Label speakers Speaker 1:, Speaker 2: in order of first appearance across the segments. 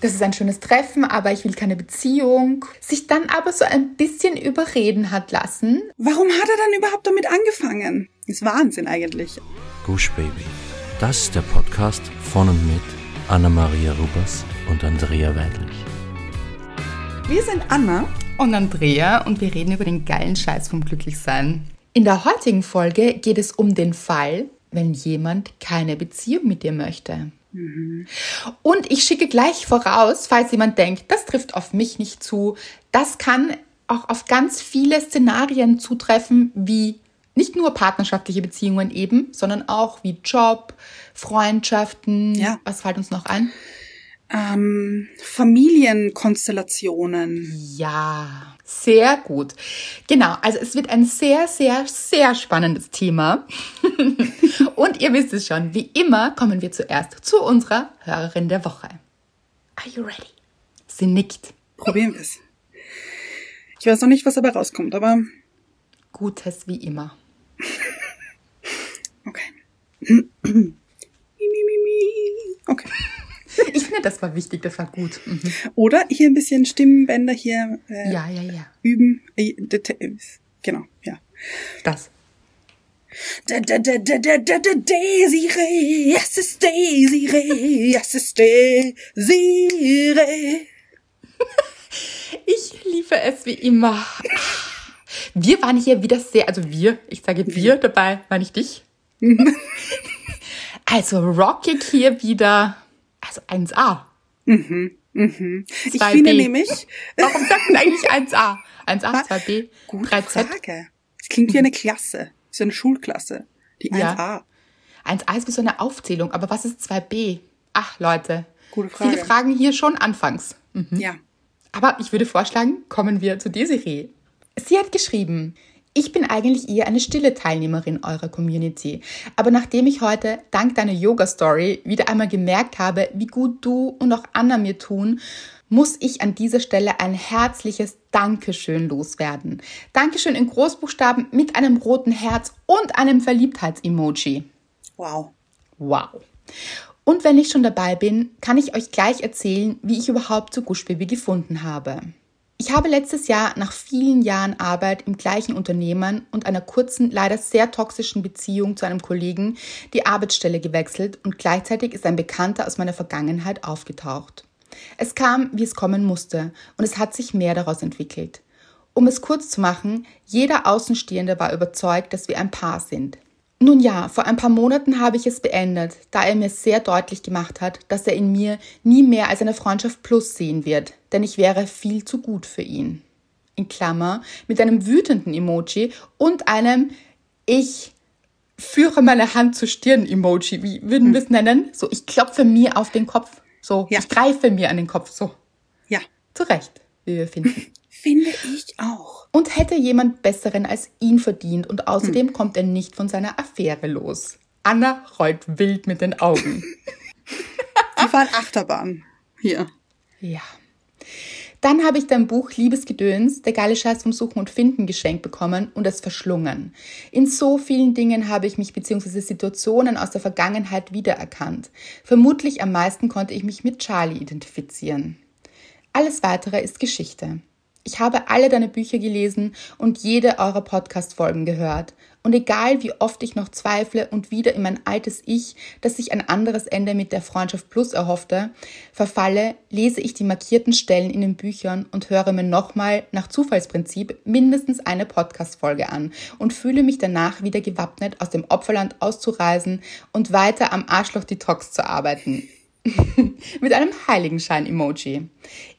Speaker 1: das ist ein schönes Treffen, aber ich will keine Beziehung. Sich dann aber so ein bisschen überreden hat lassen.
Speaker 2: Warum hat er dann überhaupt damit angefangen? Ist Wahnsinn eigentlich.
Speaker 3: Gush Baby. Das ist der Podcast von und mit Anna-Maria Rubers und Andrea Weidlich.
Speaker 2: Wir sind Anna
Speaker 1: und Andrea und wir reden über den geilen Scheiß vom Glücklichsein. In der heutigen Folge geht es um den Fall, wenn jemand keine Beziehung mit dir möchte. Mhm. Und ich schicke gleich voraus, falls jemand denkt, das trifft auf mich nicht zu, das kann auch auf ganz viele Szenarien zutreffen, wie nicht nur partnerschaftliche Beziehungen eben, sondern auch wie Job, Freundschaften. Ja. Was fällt uns noch ein?
Speaker 2: Ähm, Familienkonstellationen.
Speaker 1: Ja. Sehr gut. Genau, also es wird ein sehr, sehr, sehr spannendes Thema. Und ihr wisst es schon, wie immer kommen wir zuerst zu unserer Hörerin der Woche. Are you ready? Sie nickt.
Speaker 2: Probieren wir es. Ich weiß noch nicht, was dabei rauskommt, aber.
Speaker 1: Gutes wie immer.
Speaker 2: okay. okay.
Speaker 1: Ich finde, das war wichtig, das war gut. Mhm.
Speaker 2: Oder hier ein bisschen Stimmbänder hier
Speaker 1: äh, ja, ja, ja.
Speaker 2: üben. Äh, genau, ja.
Speaker 1: Das.
Speaker 2: Da, da, da, da, da, da, da, Desiree, es ist ist Desiree.
Speaker 1: Ich liebe es wie immer. Wir waren hier wieder sehr, also wir, ich sage wir dabei, war nicht dich. also rockig hier wieder also 1A.
Speaker 2: Mhm. Mhm. Ich finde nämlich.
Speaker 1: Warum sagt man eigentlich 1A? 1A, 2B,
Speaker 2: Gute 3Z. Frage. Das klingt wie eine Klasse. Ist eine Schulklasse. Die 1A. Ja.
Speaker 1: 1A ist wie so eine Aufzählung, aber was ist 2B? Ach, Leute.
Speaker 2: Gute Frage.
Speaker 1: Viele Fragen hier schon anfangs.
Speaker 2: Mhm. Ja.
Speaker 1: Aber ich würde vorschlagen, kommen wir zu Desiree. Sie hat geschrieben, ich bin eigentlich eher eine stille Teilnehmerin eurer Community. Aber nachdem ich heute dank deiner Yoga-Story wieder einmal gemerkt habe, wie gut du und auch Anna mir tun, muss ich an dieser Stelle ein herzliches Dankeschön loswerden. Dankeschön in Großbuchstaben mit einem roten Herz und einem Verliebtheits-Emoji.
Speaker 2: Wow.
Speaker 1: Wow. Und wenn ich schon dabei bin, kann ich euch gleich erzählen, wie ich überhaupt zu Gushbaby gefunden habe. Ich habe letztes Jahr nach vielen Jahren Arbeit im gleichen Unternehmen und einer kurzen, leider sehr toxischen Beziehung zu einem Kollegen die Arbeitsstelle gewechselt und gleichzeitig ist ein Bekannter aus meiner Vergangenheit aufgetaucht. Es kam, wie es kommen musste und es hat sich mehr daraus entwickelt. Um es kurz zu machen, jeder Außenstehende war überzeugt, dass wir ein Paar sind. Nun ja, vor ein paar Monaten habe ich es beendet, da er mir sehr deutlich gemacht hat, dass er in mir nie mehr als eine Freundschaft plus sehen wird, denn ich wäre viel zu gut für ihn. In Klammer, mit einem wütenden Emoji und einem Ich führe meine Hand zur Stirn-Emoji. Wie würden wir es nennen? So, ich klopfe mir auf den Kopf. So, ja. ich greife mir an den Kopf. So.
Speaker 2: Ja.
Speaker 1: Zu Recht, wie wir finden.
Speaker 2: Finde ich auch.
Speaker 1: Und hätte jemand Besseren als ihn verdient und außerdem hm. kommt er nicht von seiner Affäre los. Anna rollt wild mit den Augen.
Speaker 2: Die fahren Achterbahn. Hier.
Speaker 1: Ja. Dann habe ich dein Buch Liebesgedöns, der geile Scheiß vom Suchen und Finden geschenkt bekommen und es verschlungen. In so vielen Dingen habe ich mich bzw. Situationen aus der Vergangenheit wiedererkannt. Vermutlich am meisten konnte ich mich mit Charlie identifizieren. Alles weitere ist Geschichte. Ich habe alle deine Bücher gelesen und jede eurer Podcast-Folgen gehört. Und egal wie oft ich noch zweifle und wieder in mein altes Ich, das sich ein anderes Ende mit der Freundschaft Plus erhoffte, verfalle, lese ich die markierten Stellen in den Büchern und höre mir nochmal nach Zufallsprinzip mindestens eine Podcast-Folge an und fühle mich danach wieder gewappnet, aus dem Opferland auszureisen und weiter am Arschloch-Detox zu arbeiten. mit einem Heiligenschein-Emoji.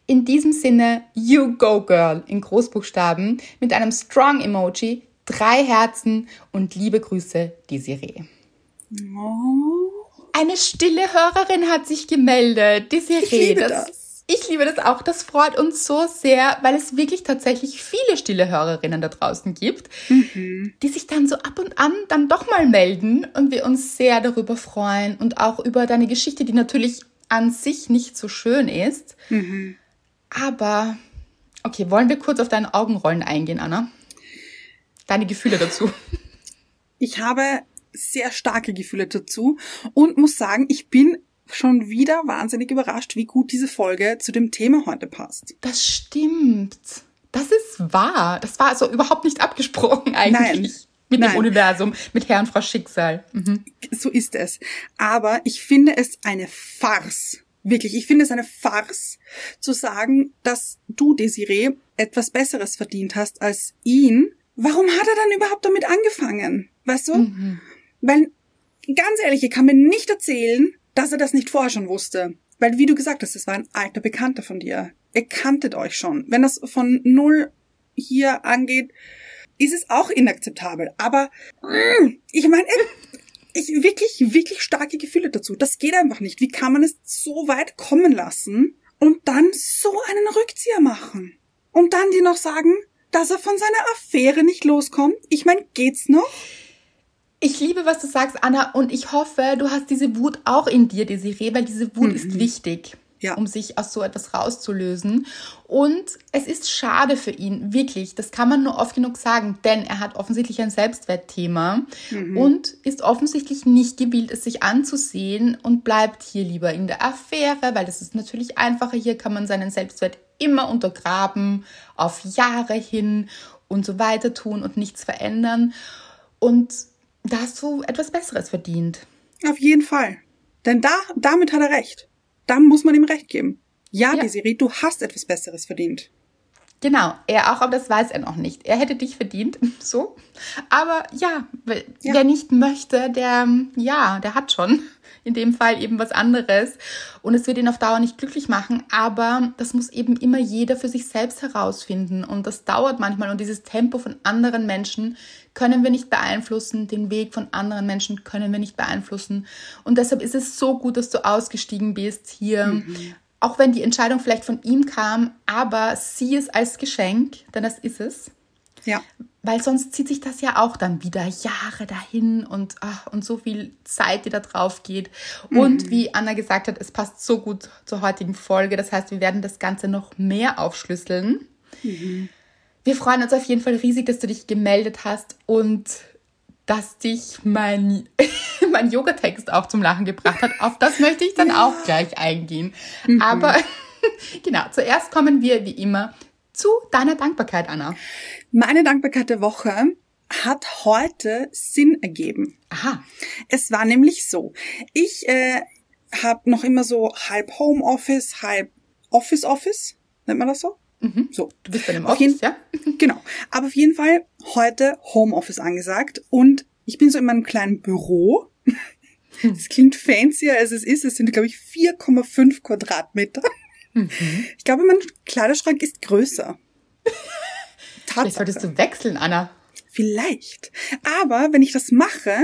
Speaker 1: In diesem Sinne, you go girl in Großbuchstaben mit einem strong Emoji, drei Herzen und liebe Grüße, Desiree.
Speaker 2: Oh.
Speaker 1: Eine stille Hörerin hat sich gemeldet. Desiree,
Speaker 2: ich liebe das, das.
Speaker 1: Ich liebe das auch. Das freut uns so sehr, weil es wirklich tatsächlich viele stille Hörerinnen da draußen gibt, mhm. die sich dann so ab und an dann doch mal melden und wir uns sehr darüber freuen und auch über deine Geschichte, die natürlich an sich nicht so schön ist. Mhm. Aber, okay, wollen wir kurz auf deine Augenrollen eingehen, Anna? Deine Gefühle dazu.
Speaker 2: Ich habe sehr starke Gefühle dazu und muss sagen, ich bin schon wieder wahnsinnig überrascht, wie gut diese Folge zu dem Thema heute passt.
Speaker 1: Das stimmt. Das ist wahr. Das war also überhaupt nicht abgesprochen eigentlich.
Speaker 2: Nein.
Speaker 1: Mit
Speaker 2: Nein.
Speaker 1: dem Universum, mit Herr und Frau Schicksal. Mhm.
Speaker 2: So ist es. Aber ich finde es eine Farce. Wirklich, ich finde es eine Farce zu sagen, dass du, Desiree, etwas Besseres verdient hast als ihn. Warum hat er dann überhaupt damit angefangen? Weißt du?
Speaker 1: Mhm.
Speaker 2: Weil, ganz ehrlich, er kann mir nicht erzählen, dass er das nicht vorher schon wusste. Weil, wie du gesagt hast, das war ein alter Bekannter von dir. Ihr kanntet euch schon. Wenn das von null hier angeht, ist es auch inakzeptabel. Aber mm, ich meine, ich wirklich, wirklich starke Gefühle dazu. Das geht einfach nicht. Wie kann man es so weit kommen lassen und dann so einen Rückzieher machen? Und dann dir noch sagen, dass er von seiner Affäre nicht loskommt? Ich meine, geht's noch?
Speaker 1: Ich liebe, was du sagst, Anna, und ich hoffe, du hast diese Wut auch in dir, Desiree, weil diese Wut ist wichtig,
Speaker 2: Ja.
Speaker 1: um sich aus so etwas rauszulösen. Und es ist schade für ihn, wirklich. Das kann man nur oft genug sagen, denn er hat offensichtlich ein Selbstwertthema und ist offensichtlich nicht gewillt, es sich anzusehen und bleibt hier lieber in der Affäre, weil das ist natürlich einfacher. Hier kann man seinen Selbstwert immer untergraben, auf Jahre hin und so weiter tun und nichts verändern. Und da hast du etwas Besseres verdient.
Speaker 2: Auf jeden Fall. Denn da, damit hat er recht. Da muss man ihm recht geben. Ja,
Speaker 1: Ja.
Speaker 2: Desiree, du hast etwas Besseres verdient.
Speaker 1: Genau, er auch, aber das weiß er noch nicht. Er hätte dich verdient, so. Aber ja, wer
Speaker 2: Ja.
Speaker 1: wer nicht möchte, der, ja, der hat schon in dem Fall eben was anderes. Und es wird ihn auf Dauer nicht glücklich machen, aber das muss eben immer jeder für sich selbst herausfinden. Und das dauert manchmal. Und dieses Tempo von anderen Menschen können wir nicht beeinflussen. Den Weg von anderen Menschen können wir nicht beeinflussen. Und deshalb ist es so gut, dass du ausgestiegen bist hier. Auch wenn die Entscheidung vielleicht von ihm kam, aber sieh es als Geschenk, denn das ist es.
Speaker 2: Ja.
Speaker 1: Weil sonst zieht sich das ja auch dann wieder Jahre dahin und, ach, und so viel Zeit, die da drauf geht. Und wie Anna gesagt hat, es passt so gut zur heutigen Folge. Das heißt, wir werden das Ganze noch mehr aufschlüsseln. Wir freuen uns auf jeden Fall riesig, dass du dich gemeldet hast und dass dich mein, mein Yoga-Text auch zum Lachen gebracht hat. Auf das möchte ich dann auch gleich eingehen. Aber genau, zuerst kommen wir wie immer zu deiner Dankbarkeit, Anna.
Speaker 2: Meine Dankbarkeit der Woche hat heute Sinn ergeben.
Speaker 1: Aha.
Speaker 2: Es war nämlich so, ich äh, habe noch immer so halb Homeoffice, halb Office-Office, nennt man das so? So.
Speaker 1: Du bist dann im Office,
Speaker 2: jeden-
Speaker 1: ja?
Speaker 2: Genau. Aber auf jeden Fall heute Homeoffice angesagt und ich bin so in meinem kleinen Büro. Es klingt fancier als es ist. Es sind, glaube ich, 4,5 Quadratmeter. Ich glaube, mein Kleiderschrank ist größer.
Speaker 1: Vielleicht solltest
Speaker 2: Tatsache.
Speaker 1: du wechseln, Anna.
Speaker 2: Vielleicht. Aber wenn ich das mache,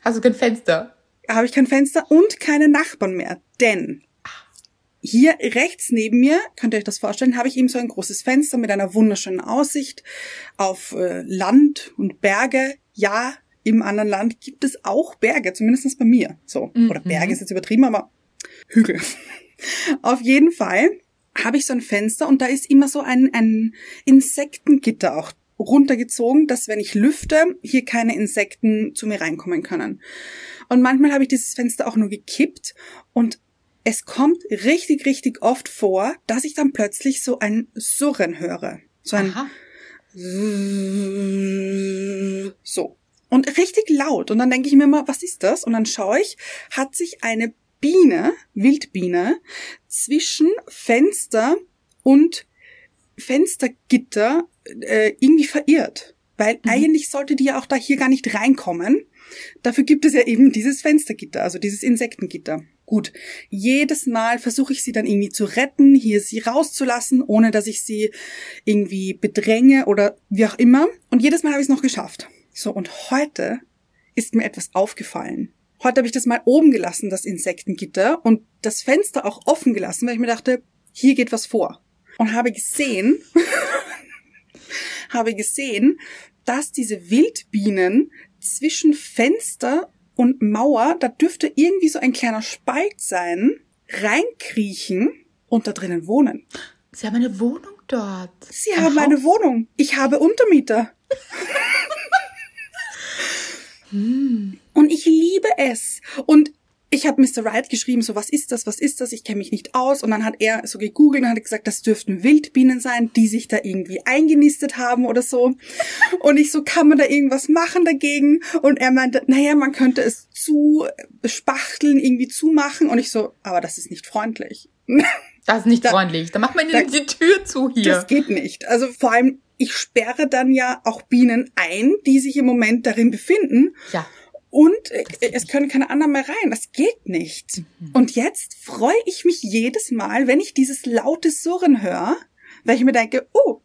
Speaker 1: Hast du kein Fenster?
Speaker 2: habe ich kein Fenster und keine Nachbarn mehr. Denn hier rechts neben mir, könnt ihr euch das vorstellen, habe ich eben so ein großes Fenster mit einer wunderschönen Aussicht auf äh, Land und Berge. Ja, im anderen Land gibt es auch Berge, zumindest bei mir. So. Oder Berge ist jetzt übertrieben, aber Hügel. auf jeden Fall habe ich so ein Fenster und da ist immer so ein, ein Insektengitter auch runtergezogen, dass wenn ich lüfte, hier keine Insekten zu mir reinkommen können. Und manchmal habe ich dieses Fenster auch nur gekippt und es kommt richtig, richtig oft vor, dass ich dann plötzlich so ein Surren höre. So ein
Speaker 1: Aha.
Speaker 2: so. Und richtig laut. Und dann denke ich mir immer, was ist das? Und dann schaue ich, hat sich eine Biene, Wildbiene, zwischen Fenster und Fenstergitter äh, irgendwie verirrt. Weil eigentlich sollte die ja auch da hier gar nicht reinkommen. Dafür gibt es ja eben dieses Fenstergitter, also dieses Insektengitter. Gut, jedes Mal versuche ich sie dann irgendwie zu retten, hier sie rauszulassen, ohne dass ich sie irgendwie bedränge oder wie auch immer. Und jedes Mal habe ich es noch geschafft. So, und heute ist mir etwas aufgefallen. Heute habe ich das mal oben gelassen, das Insektengitter, und das Fenster auch offen gelassen, weil ich mir dachte, hier geht was vor. Und habe gesehen, habe gesehen, dass diese Wildbienen zwischen Fenster und Mauer, da dürfte irgendwie so ein kleiner Spalt sein, reinkriechen und da drinnen wohnen.
Speaker 1: Sie haben eine Wohnung dort.
Speaker 2: Sie
Speaker 1: Ein
Speaker 2: haben eine
Speaker 1: Haus?
Speaker 2: Wohnung. Ich habe Untermieter.
Speaker 1: Hm.
Speaker 2: Und ich liebe es. Und ich habe Mr. Wright geschrieben, so was ist das, was ist das, ich kenne mich nicht aus. Und dann hat er so gegoogelt und hat gesagt, das dürften Wildbienen sein, die sich da irgendwie eingenistet haben oder so. Und ich so, kann man da irgendwas machen dagegen? Und er meinte, naja, man könnte es zu spachteln, irgendwie zumachen. Und ich so, aber das ist nicht freundlich.
Speaker 1: Das ist nicht da, freundlich. Da macht man da, die Tür zu hier.
Speaker 2: Das geht nicht. Also vor allem, ich sperre dann ja auch Bienen ein, die sich im Moment darin befinden.
Speaker 1: Ja.
Speaker 2: Und es können keine anderen mehr rein. Das geht nicht. Mhm. Und jetzt freue ich mich jedes Mal, wenn ich dieses laute Surren höre, weil ich mir denke, oh,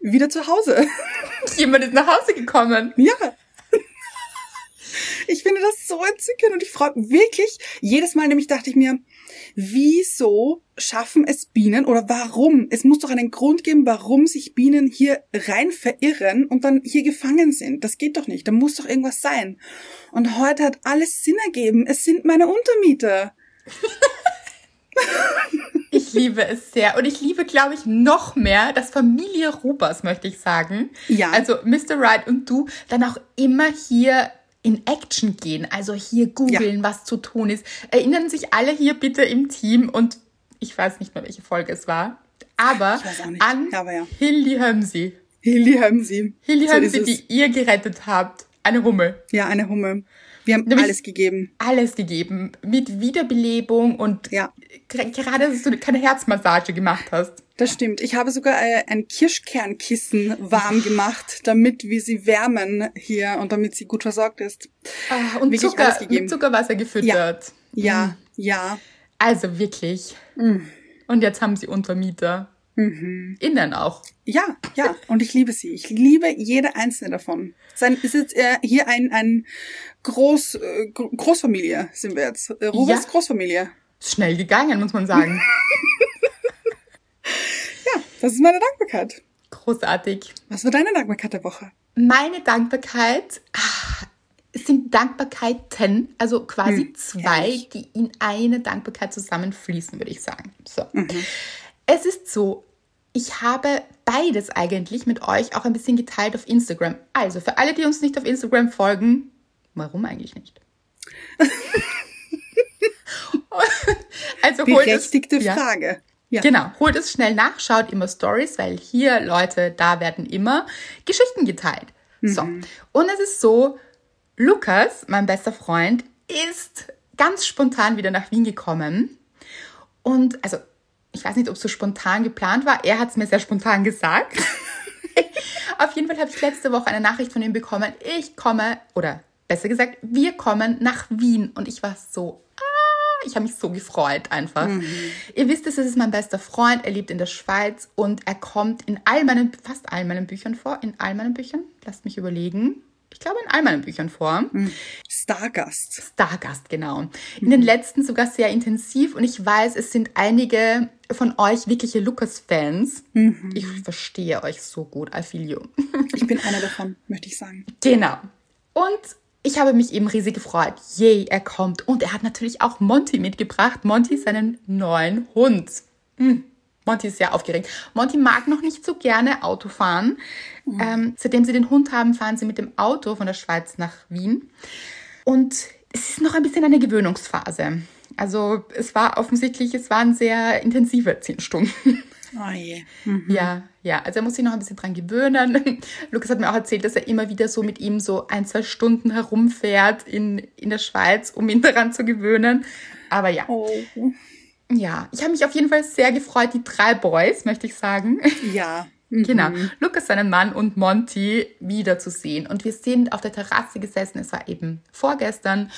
Speaker 2: wieder zu Hause.
Speaker 1: Jemand ist nach Hause gekommen.
Speaker 2: Ja. Ich finde das so entzückend und ich freue mich wirklich jedes Mal, nämlich dachte ich mir, wieso schaffen es Bienen oder warum? Es muss doch einen Grund geben, warum sich Bienen hier rein verirren und dann hier gefangen sind. Das geht doch nicht. Da muss doch irgendwas sein. Und heute hat alles Sinn ergeben. Es sind meine Untermieter.
Speaker 1: Ich liebe es sehr. Und ich liebe, glaube ich, noch mehr das Familie Rupers, möchte ich sagen.
Speaker 2: Ja.
Speaker 1: Also Mr. Wright und du dann auch immer hier in Action gehen, also hier googeln, ja. was zu tun ist. Erinnern sich alle hier bitte im Team und ich weiß nicht mehr, welche Folge es war, aber an aber ja. Hilly Hömsi.
Speaker 2: Hilly Hömsi.
Speaker 1: Hilly so Hömsi, die ihr gerettet habt. Eine Hummel.
Speaker 2: Ja, eine Hummel. Wir haben Nämlich alles gegeben.
Speaker 1: Alles gegeben. Mit Wiederbelebung und
Speaker 2: ja.
Speaker 1: gerade, dass du keine Herzmassage gemacht hast.
Speaker 2: Das stimmt. Ich habe sogar äh, ein Kirschkernkissen warm gemacht, damit wir sie wärmen hier und damit sie gut versorgt ist.
Speaker 1: Ah, und wirklich Zucker, mit Zuckerwasser gefüttert.
Speaker 2: Ja, ja. Mm. ja.
Speaker 1: Also wirklich. Mm. Und jetzt haben sie Untermieter. Mhm. Innen auch.
Speaker 2: Ja, ja. Und ich liebe sie. Ich liebe jede einzelne davon. Sein, ist jetzt äh, hier ein, ein Groß, äh, Großfamilie sind wir jetzt. Äh, Rubens ja. Großfamilie.
Speaker 1: Schnell gegangen, muss man sagen.
Speaker 2: ja, das ist meine Dankbarkeit.
Speaker 1: Großartig.
Speaker 2: Was war deine Dankbarkeit der Woche?
Speaker 1: Meine Dankbarkeit ach, sind Dankbarkeiten, also quasi hm, zwei, ehrlich? die in eine Dankbarkeit zusammenfließen, würde ich sagen. So. Mhm. Es ist so, ich habe beides eigentlich mit euch auch ein bisschen geteilt auf Instagram. Also für alle, die uns nicht auf Instagram folgen, warum eigentlich nicht?
Speaker 2: also Berechtigte es, Frage.
Speaker 1: Ja. Genau, holt es schnell nach, schaut immer Stories, weil hier, Leute, da werden immer Geschichten geteilt. Mhm. So, und es ist so, Lukas, mein bester Freund, ist ganz spontan wieder nach Wien gekommen. Und also ich weiß nicht, ob es so spontan geplant war. Er hat es mir sehr spontan gesagt. Auf jeden Fall habe ich letzte Woche eine Nachricht von ihm bekommen. Ich komme, oder besser gesagt, wir kommen nach Wien. Und ich war so, ah, ich habe mich so gefreut einfach. Mhm. Ihr wisst es, es ist mein bester Freund. Er lebt in der Schweiz und er kommt in all meinen, fast all meinen Büchern vor. In all meinen Büchern. Lasst mich überlegen ich glaube, in all meinen Büchern vor.
Speaker 2: Hm. Stargast.
Speaker 1: Stargast, genau. In mhm. den letzten sogar sehr intensiv und ich weiß, es sind einige von euch wirkliche Lucas-Fans. Mhm. Ich verstehe euch so gut, I feel you.
Speaker 2: Ich bin einer davon, möchte ich sagen.
Speaker 1: Genau. Und ich habe mich eben riesig gefreut. Yay, er kommt. Und er hat natürlich auch Monty mitgebracht. Monty, seinen neuen Hund. Mhm. Monty ist sehr aufgeregt. Monty mag noch nicht so gerne Auto fahren. Mhm. Ähm, seitdem sie den Hund haben, fahren sie mit dem Auto von der Schweiz nach Wien. Und es ist noch ein bisschen eine Gewöhnungsphase. Also es war offensichtlich, es waren sehr intensive zehn Stunden.
Speaker 2: Oh je.
Speaker 1: Mhm. Ja, ja. Also er muss sich noch ein bisschen dran gewöhnen. Lukas hat mir auch erzählt, dass er immer wieder so mit ihm so ein, zwei Stunden herumfährt in, in der Schweiz, um ihn daran zu gewöhnen. Aber ja.
Speaker 2: Oh.
Speaker 1: Ja, ich habe mich auf jeden Fall sehr gefreut, die drei Boys, möchte ich sagen.
Speaker 2: Ja.
Speaker 1: Genau. Mhm. Lukas, seinen Mann und Monty wiederzusehen. Und wir sind auf der Terrasse gesessen. Es war eben vorgestern.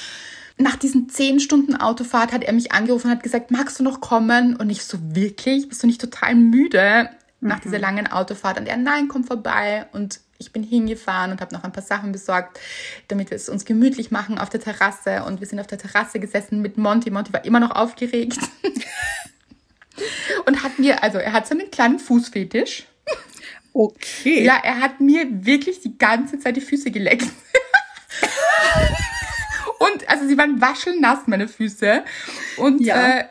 Speaker 1: Nach diesen zehn Stunden Autofahrt hat er mich angerufen und hat gesagt, magst du noch kommen? Und ich so, wirklich? Bist du nicht total müde nach mhm. dieser langen Autofahrt? Und er, nein, komm vorbei. Und ich bin hingefahren und habe noch ein paar Sachen besorgt, damit wir es uns gemütlich machen auf der Terrasse. Und wir sind auf der Terrasse gesessen mit Monty. Monty war immer noch aufgeregt. und hat mir, also er hat so einen kleinen Fußfetisch.
Speaker 2: Okay.
Speaker 1: Ja, er hat mir wirklich die ganze Zeit die Füße geleckt. und also sie waren waschelnass, meine Füße. Und ja. äh,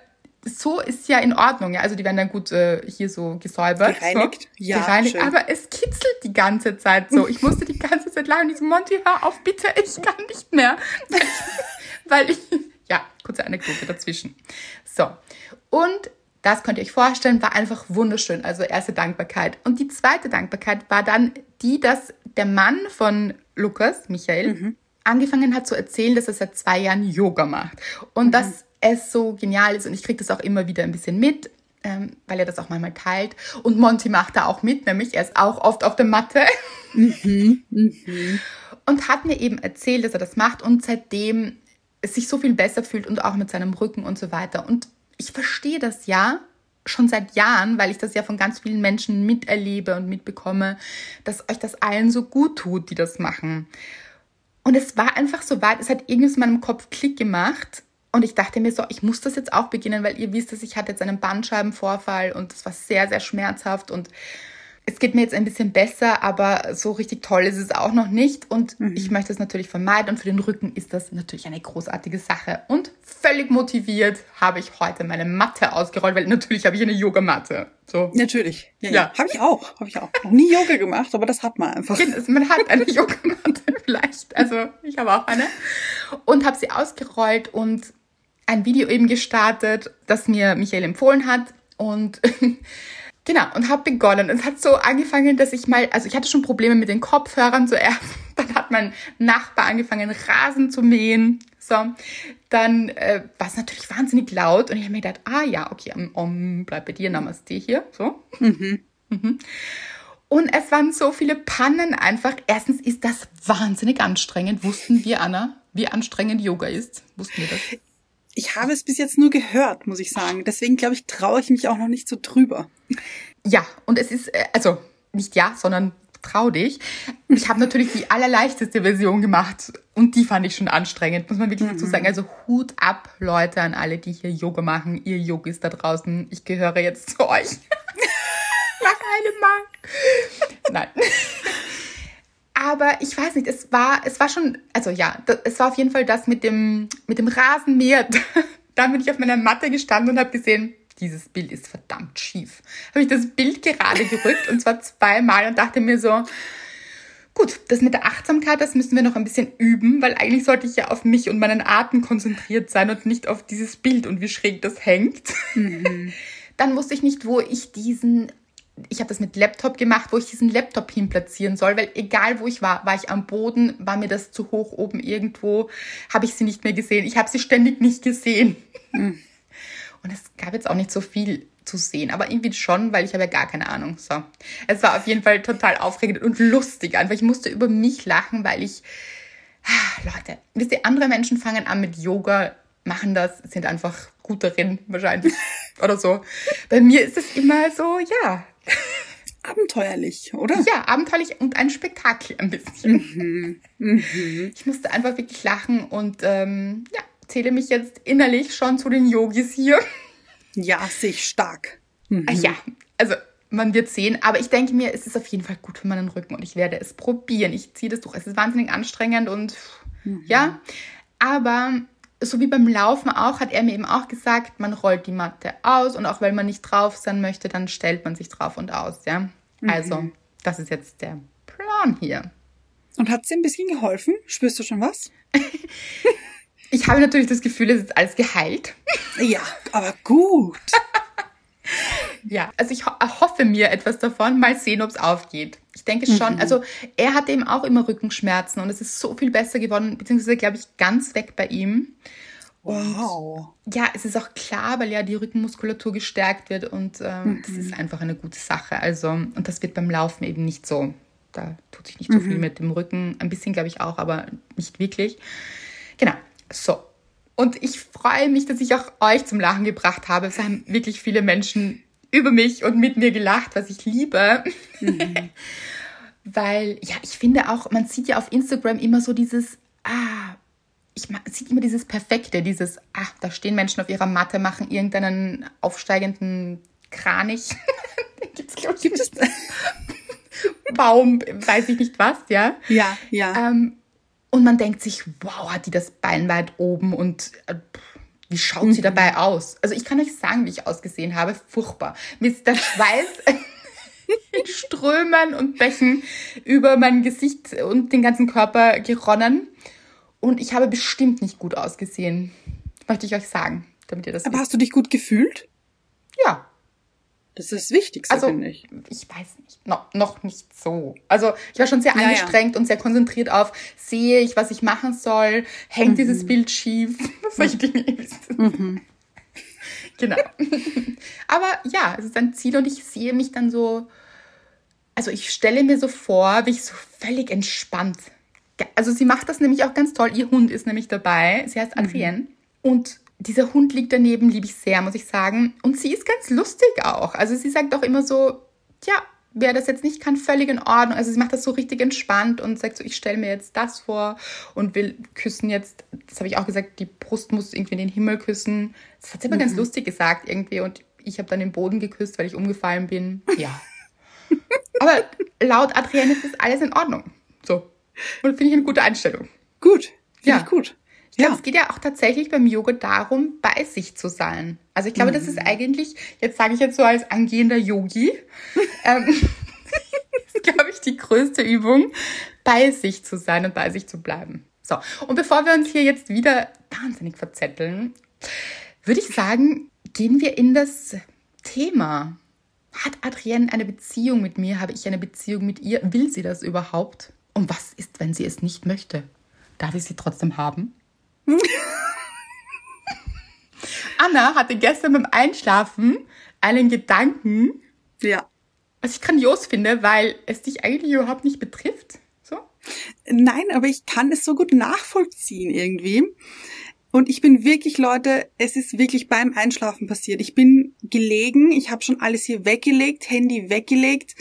Speaker 1: so ist ja in Ordnung. Ja? Also die werden dann gut äh, hier so gesäubert.
Speaker 2: Gereinigt.
Speaker 1: So.
Speaker 2: Ja,
Speaker 1: Gereinigt. Schön. Aber es kitzelt die ganze Zeit so. Ich musste die ganze Zeit lachen. Ich so, Monty, hör auf, bitte, ich kann nicht mehr. Weil ich, ja, kurze Anekdote dazwischen. So. Und das könnt ihr euch vorstellen, war einfach wunderschön. Also erste Dankbarkeit. Und die zweite Dankbarkeit war dann die, dass der Mann von Lukas, Michael, mhm. angefangen hat zu erzählen, dass er seit zwei Jahren Yoga macht. Und mhm. dass es so genial ist. Und ich kriege das auch immer wieder ein bisschen mit. Ähm, weil er das auch manchmal teilt. Und Monty macht da auch mit, nämlich er ist auch oft auf der Matte. Mhm, mhm. Und hat mir eben erzählt, dass er das macht und seitdem es sich so viel besser fühlt und auch mit seinem Rücken und so weiter. Und ich verstehe das ja schon seit Jahren, weil ich das ja von ganz vielen Menschen miterlebe und mitbekomme, dass euch das allen so gut tut, die das machen. Und es war einfach so weit, es hat irgendwie in meinem Kopf Klick gemacht und ich dachte mir so, ich muss das jetzt auch beginnen, weil ihr wisst, dass ich hatte jetzt einen Bandscheibenvorfall und das war sehr, sehr schmerzhaft und es geht mir jetzt ein bisschen besser, aber so richtig toll ist es auch noch nicht. Und mhm. ich möchte es natürlich vermeiden. Und für den Rücken ist das natürlich eine großartige Sache. Und völlig motiviert habe ich heute meine Matte ausgerollt, weil natürlich habe ich eine Yogamatte. So.
Speaker 2: Natürlich. Ja, ja. ja. Habe ich auch. Habe ich auch. Noch nie Yoga gemacht, aber das hat man einfach.
Speaker 1: Man hat eine Yogamatte vielleicht. Also ich habe auch eine. Und habe sie ausgerollt und ein Video eben gestartet, das mir Michael empfohlen hat. Und Genau, und habe begonnen. Es hat so angefangen, dass ich mal, also ich hatte schon Probleme mit den Kopfhörern zuerst. Dann hat mein Nachbar angefangen, Rasen zu mähen. So, dann äh, war es natürlich wahnsinnig laut und ich habe mir gedacht, ah ja, okay, um, um, bleib bei dir, Namaste hier. So. Mhm. Mhm. Und es waren so viele Pannen einfach. Erstens ist das wahnsinnig anstrengend. Wussten wir, Anna, wie anstrengend Yoga ist? Wussten wir das?
Speaker 2: Ich habe es bis jetzt nur gehört, muss ich sagen. Deswegen glaube ich, traue ich mich auch noch nicht so drüber.
Speaker 1: Ja, und es ist, äh, also nicht ja, sondern trau dich. Ich habe natürlich die allerleichteste Version gemacht und die fand ich schon anstrengend, muss man wirklich mhm. dazu sagen. Also Hut ab, Leute, an alle, die hier Yoga machen. Ihr Yogis da draußen, ich gehöre jetzt zu euch. Nach einem Mal. Nein. Aber ich weiß nicht, es war, es war schon, also ja, es war auf jeden Fall das mit dem, mit dem Rasenmäher. da bin ich auf meiner Matte gestanden und habe gesehen, dieses Bild ist verdammt schief. Habe ich das Bild gerade gerückt und zwar zweimal und dachte mir so, gut, das mit der Achtsamkeit, das müssen wir noch ein bisschen üben, weil eigentlich sollte ich ja auf mich und meinen Atem konzentriert sein und nicht auf dieses Bild und wie schräg das hängt. Mhm. Dann wusste ich nicht, wo ich diesen ich habe das mit Laptop gemacht, wo ich diesen Laptop hinplatzieren soll, weil egal wo ich war, war ich am Boden, war mir das zu hoch oben irgendwo, habe ich sie nicht mehr gesehen. Ich habe sie ständig nicht gesehen. Mhm. Und es gab jetzt auch nicht so viel zu sehen, aber irgendwie schon, weil ich habe ja gar keine Ahnung. So, es war auf jeden Fall total aufregend und lustig einfach. Ich musste über mich lachen, weil ich, ah, Leute, wisst ihr, andere Menschen fangen an mit Yoga, machen das, sind einfach gut darin wahrscheinlich oder so. Bei mir ist es immer so, ja.
Speaker 2: Abenteuerlich, oder?
Speaker 1: Ja, abenteuerlich und ein Spektakel ein bisschen. Mhm. Mhm. Ich musste einfach wirklich lachen und ähm, ja, zähle mich jetzt innerlich schon zu den Yogis hier.
Speaker 2: Ja, sich stark.
Speaker 1: Mhm. Ja, also man wird sehen, aber ich denke mir, es ist auf jeden Fall gut für meinen Rücken und ich werde es probieren. Ich ziehe das durch. Es ist wahnsinnig anstrengend und mhm. ja, aber so wie beim Laufen auch, hat er mir eben auch gesagt, man rollt die Matte aus und auch wenn man nicht drauf sein möchte, dann stellt man sich drauf und aus, ja. Mhm. Also, das ist jetzt der Plan hier.
Speaker 2: Und hat es dir ein bisschen geholfen? Spürst du schon was?
Speaker 1: Ich habe natürlich das Gefühl, es ist alles geheilt.
Speaker 2: Ja, aber gut.
Speaker 1: ja, also ich ho hoffe mir etwas davon. Mal sehen, ob es aufgeht. Ich denke schon. Mhm. Also er hatte eben auch immer Rückenschmerzen und es ist so viel besser geworden, beziehungsweise glaube ich ganz weg bei ihm. Und wow. Ja, es ist auch klar, weil ja die Rückenmuskulatur gestärkt wird und ähm, mhm. das ist einfach eine gute Sache. Also, und das wird beim Laufen eben nicht so. Da tut sich nicht so viel mhm. mit dem Rücken. Ein bisschen, glaube ich, auch, aber nicht wirklich. Genau. So. Und ich freue mich, dass ich auch euch zum Lachen gebracht habe. Es haben wirklich viele Menschen über mich und mit mir gelacht, was ich liebe. Mhm. Weil, ja, ich finde auch, man sieht ja auf Instagram immer so dieses, ah, ich, man sieht immer dieses Perfekte, dieses, ah, da stehen Menschen auf ihrer Matte, machen irgendeinen aufsteigenden Kranich. Gibt's, glaub ich, es Baum, weiß ich nicht was, ja.
Speaker 2: Ja, ja.
Speaker 1: Ähm, und man denkt sich, wow, hat die das Bein weit oben und äh, wie schaut mhm. sie dabei aus? Also ich kann euch sagen, wie ich ausgesehen habe. Furchtbar. Mir ist der Schweiß in Strömen und Bächen über mein Gesicht und den ganzen Körper geronnen. Und ich habe bestimmt nicht gut ausgesehen. möchte ich euch sagen, damit ihr das
Speaker 2: Aber
Speaker 1: wisst.
Speaker 2: hast du dich gut gefühlt?
Speaker 1: Ja,
Speaker 2: Das ist das Wichtigste,
Speaker 1: also
Speaker 2: finde ich.
Speaker 1: ich weiß nicht, no, noch nicht so. Also ich war schon sehr
Speaker 2: Ja, ja.
Speaker 1: angestrengt und sehr konzentriert auf, sehe ich, was ich machen soll, hängt
Speaker 2: Mhm.
Speaker 1: dieses Bild schief, solche Dinge. ihr wisst. Genau. Aber ja, es ist ein Ziel und ich sehe mich dann so, also ich stelle mir so vor, wie ich so völlig entspannt. Also sie macht das nämlich auch ganz toll. Ihr Hund ist nämlich dabei. Sie heißt Adrienne. Und dieser Hund liegt daneben, liebe ich sehr, muss ich sagen. Und sie ist ganz lustig auch. Also sie sagt auch immer so, ja, wer das jetzt nicht kann, völlig in Ordnung. Also sie macht das so richtig entspannt und sagt so, ich stelle mir jetzt das vor und will küssen jetzt, das habe ich auch gesagt, die Brust muss irgendwie in den Himmel küssen. Das hat sie immer ganz lustig gesagt irgendwie und ich habe dann den Boden geküsst, weil ich umgefallen bin. Ja. Aber laut Adrienne ist das alles in Ordnung. So. Und finde ich eine gute Einstellung.
Speaker 2: Gut. Finde
Speaker 1: Ja.
Speaker 2: ich gut.
Speaker 1: Ich glaube,
Speaker 2: Ja.
Speaker 1: es geht ja auch tatsächlich beim Yoga darum, bei sich zu sein. Also ich glaube, das ist eigentlich, jetzt sage ich jetzt so als angehender Yogi, ähm, ist, glaube ich, die größte Übung, bei sich zu sein und bei sich zu bleiben. So, und bevor wir uns hier jetzt wieder wahnsinnig verzetteln, würde ich sagen, gehen wir in das Thema. Hat Adrienne eine Beziehung mit mir? Habe ich eine Beziehung mit ihr? Will sie das überhaupt? Und was ist, wenn sie es nicht möchte? Darf ich sie trotzdem haben? Anna hatte gestern beim Einschlafen einen Gedanken,
Speaker 2: Ja.
Speaker 1: was ich grandios finde, weil es dich eigentlich überhaupt nicht betrifft. So?
Speaker 2: Nein, aber ich kann es so gut nachvollziehen irgendwie. Und ich bin wirklich, Leute, es ist wirklich beim Einschlafen passiert. Ich bin gelegen, ich habe schon alles hier weggelegt, Handy weggelegt,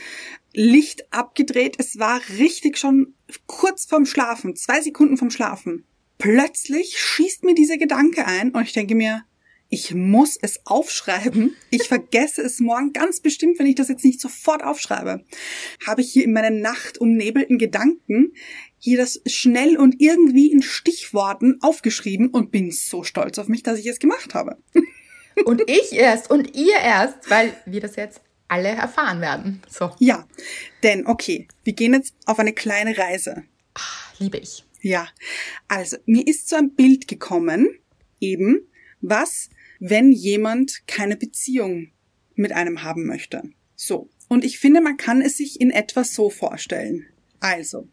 Speaker 2: Licht abgedreht. Es war richtig schon kurz vorm Schlafen, zwei Sekunden vorm Schlafen. Plötzlich schießt mir dieser Gedanke ein und ich denke mir, ich muss es aufschreiben. Ich vergesse es morgen ganz bestimmt, wenn ich das jetzt nicht sofort aufschreibe. Habe ich hier in meinen nachtumnebelten Gedanken hier das schnell und irgendwie in Stichworten aufgeschrieben und bin so stolz auf mich, dass ich es gemacht habe.
Speaker 1: Und ich erst und ihr erst, weil wir das jetzt alle erfahren werden. So,
Speaker 2: Ja, denn okay, wir gehen jetzt auf eine kleine Reise.
Speaker 1: liebe ich.
Speaker 2: Ja, also mir ist so ein Bild gekommen, eben, was, wenn jemand keine Beziehung mit einem haben möchte. So, und ich finde, man kann es sich in etwa so vorstellen. Also,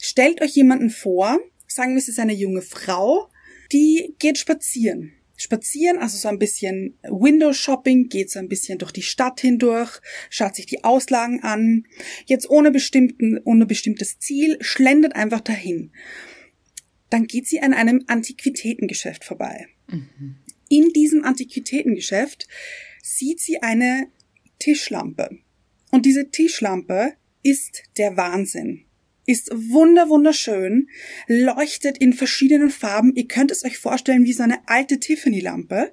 Speaker 2: stellt euch jemanden vor, sagen wir, es ist eine junge Frau, die geht spazieren. Spazieren, also so ein bisschen Window Shopping, geht so ein bisschen durch die Stadt hindurch, schaut sich die Auslagen an, jetzt ohne bestimmten, ohne bestimmtes Ziel, schlendert einfach dahin. Dann geht sie an einem Antiquitätengeschäft vorbei. In diesem Antiquitätengeschäft sieht sie eine Tischlampe. Und diese Tischlampe ist der Wahnsinn. Ist wunder wunderschön, leuchtet in verschiedenen Farben. Ihr könnt es euch vorstellen wie so eine alte Tiffany-Lampe,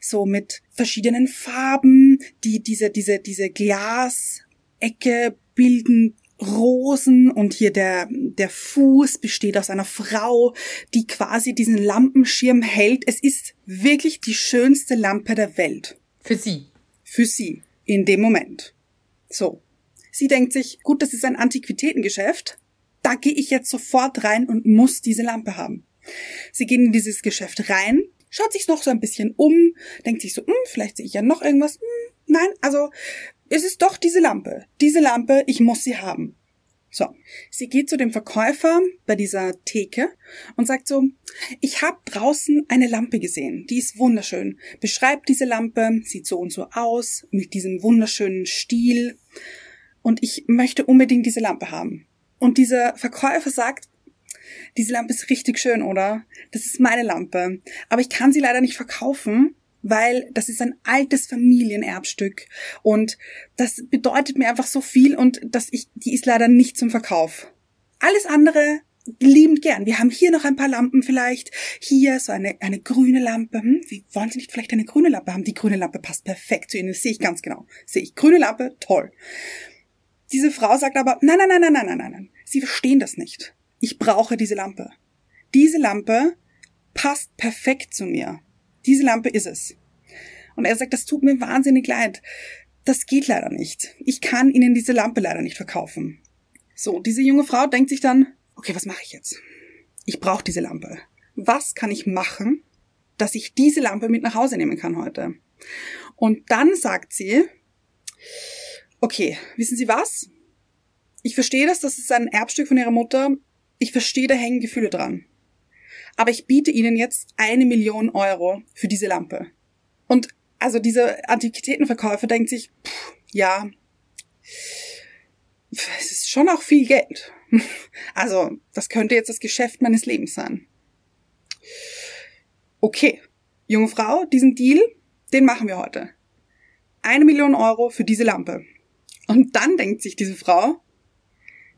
Speaker 2: so mit verschiedenen Farben, die diese diese diese Glasecke bilden Rosen und hier der, der Fuß besteht aus einer Frau, die quasi diesen Lampenschirm hält. Es ist wirklich die schönste Lampe der Welt.
Speaker 1: Für sie.
Speaker 2: Für sie. In dem Moment. So. Sie denkt sich, gut, das ist ein Antiquitätengeschäft. Da gehe ich jetzt sofort rein und muss diese Lampe haben. Sie gehen in dieses Geschäft rein, schaut sich noch so ein bisschen um, denkt sich so, hm, vielleicht sehe ich ja noch irgendwas. Hm, nein, also es ist doch diese Lampe. Diese Lampe, ich muss sie haben. So, sie geht zu dem Verkäufer bei dieser Theke und sagt so, ich habe draußen eine Lampe gesehen, die ist wunderschön. Beschreibt diese Lampe, sieht so und so aus, mit diesem wunderschönen Stil und ich möchte unbedingt diese Lampe haben. Und dieser Verkäufer sagt, diese Lampe ist richtig schön, oder? Das ist meine Lampe. Aber ich kann sie leider nicht verkaufen, weil das ist ein altes Familienerbstück. Und das bedeutet mir einfach so viel und dass ich, die ist leider nicht zum Verkauf. Alles andere liebend gern. Wir haben hier noch ein paar Lampen vielleicht. Hier so eine, eine grüne Lampe. Hm, wie, wollen Sie nicht vielleicht eine grüne Lampe haben? Die grüne Lampe passt perfekt zu Ihnen. Das sehe ich ganz genau. Sehe ich. Grüne Lampe, toll. Diese Frau sagt aber, nein, nein, nein, nein, nein, nein, nein. Sie verstehen das nicht. Ich brauche diese Lampe. Diese Lampe passt perfekt zu mir. Diese Lampe ist es. Und er sagt, das tut mir wahnsinnig leid. Das geht leider nicht. Ich kann Ihnen diese Lampe leider nicht verkaufen. So, diese junge Frau denkt sich dann, okay, was mache ich jetzt? Ich brauche diese Lampe. Was kann ich machen, dass ich diese Lampe mit nach Hause nehmen kann heute. Und dann sagt sie, okay, wissen Sie was? Ich verstehe das, das ist ein Erbstück von Ihrer Mutter. Ich verstehe, da hängen Gefühle dran. Aber ich biete Ihnen jetzt eine Million Euro für diese Lampe. Und also dieser Antiquitätenverkäufer denkt sich, pff, ja, es ist schon auch viel Geld. Also, das könnte jetzt das Geschäft meines Lebens sein. Okay, junge Frau, diesen Deal, den machen wir heute. Eine Million Euro für diese Lampe. Und dann denkt sich diese Frau,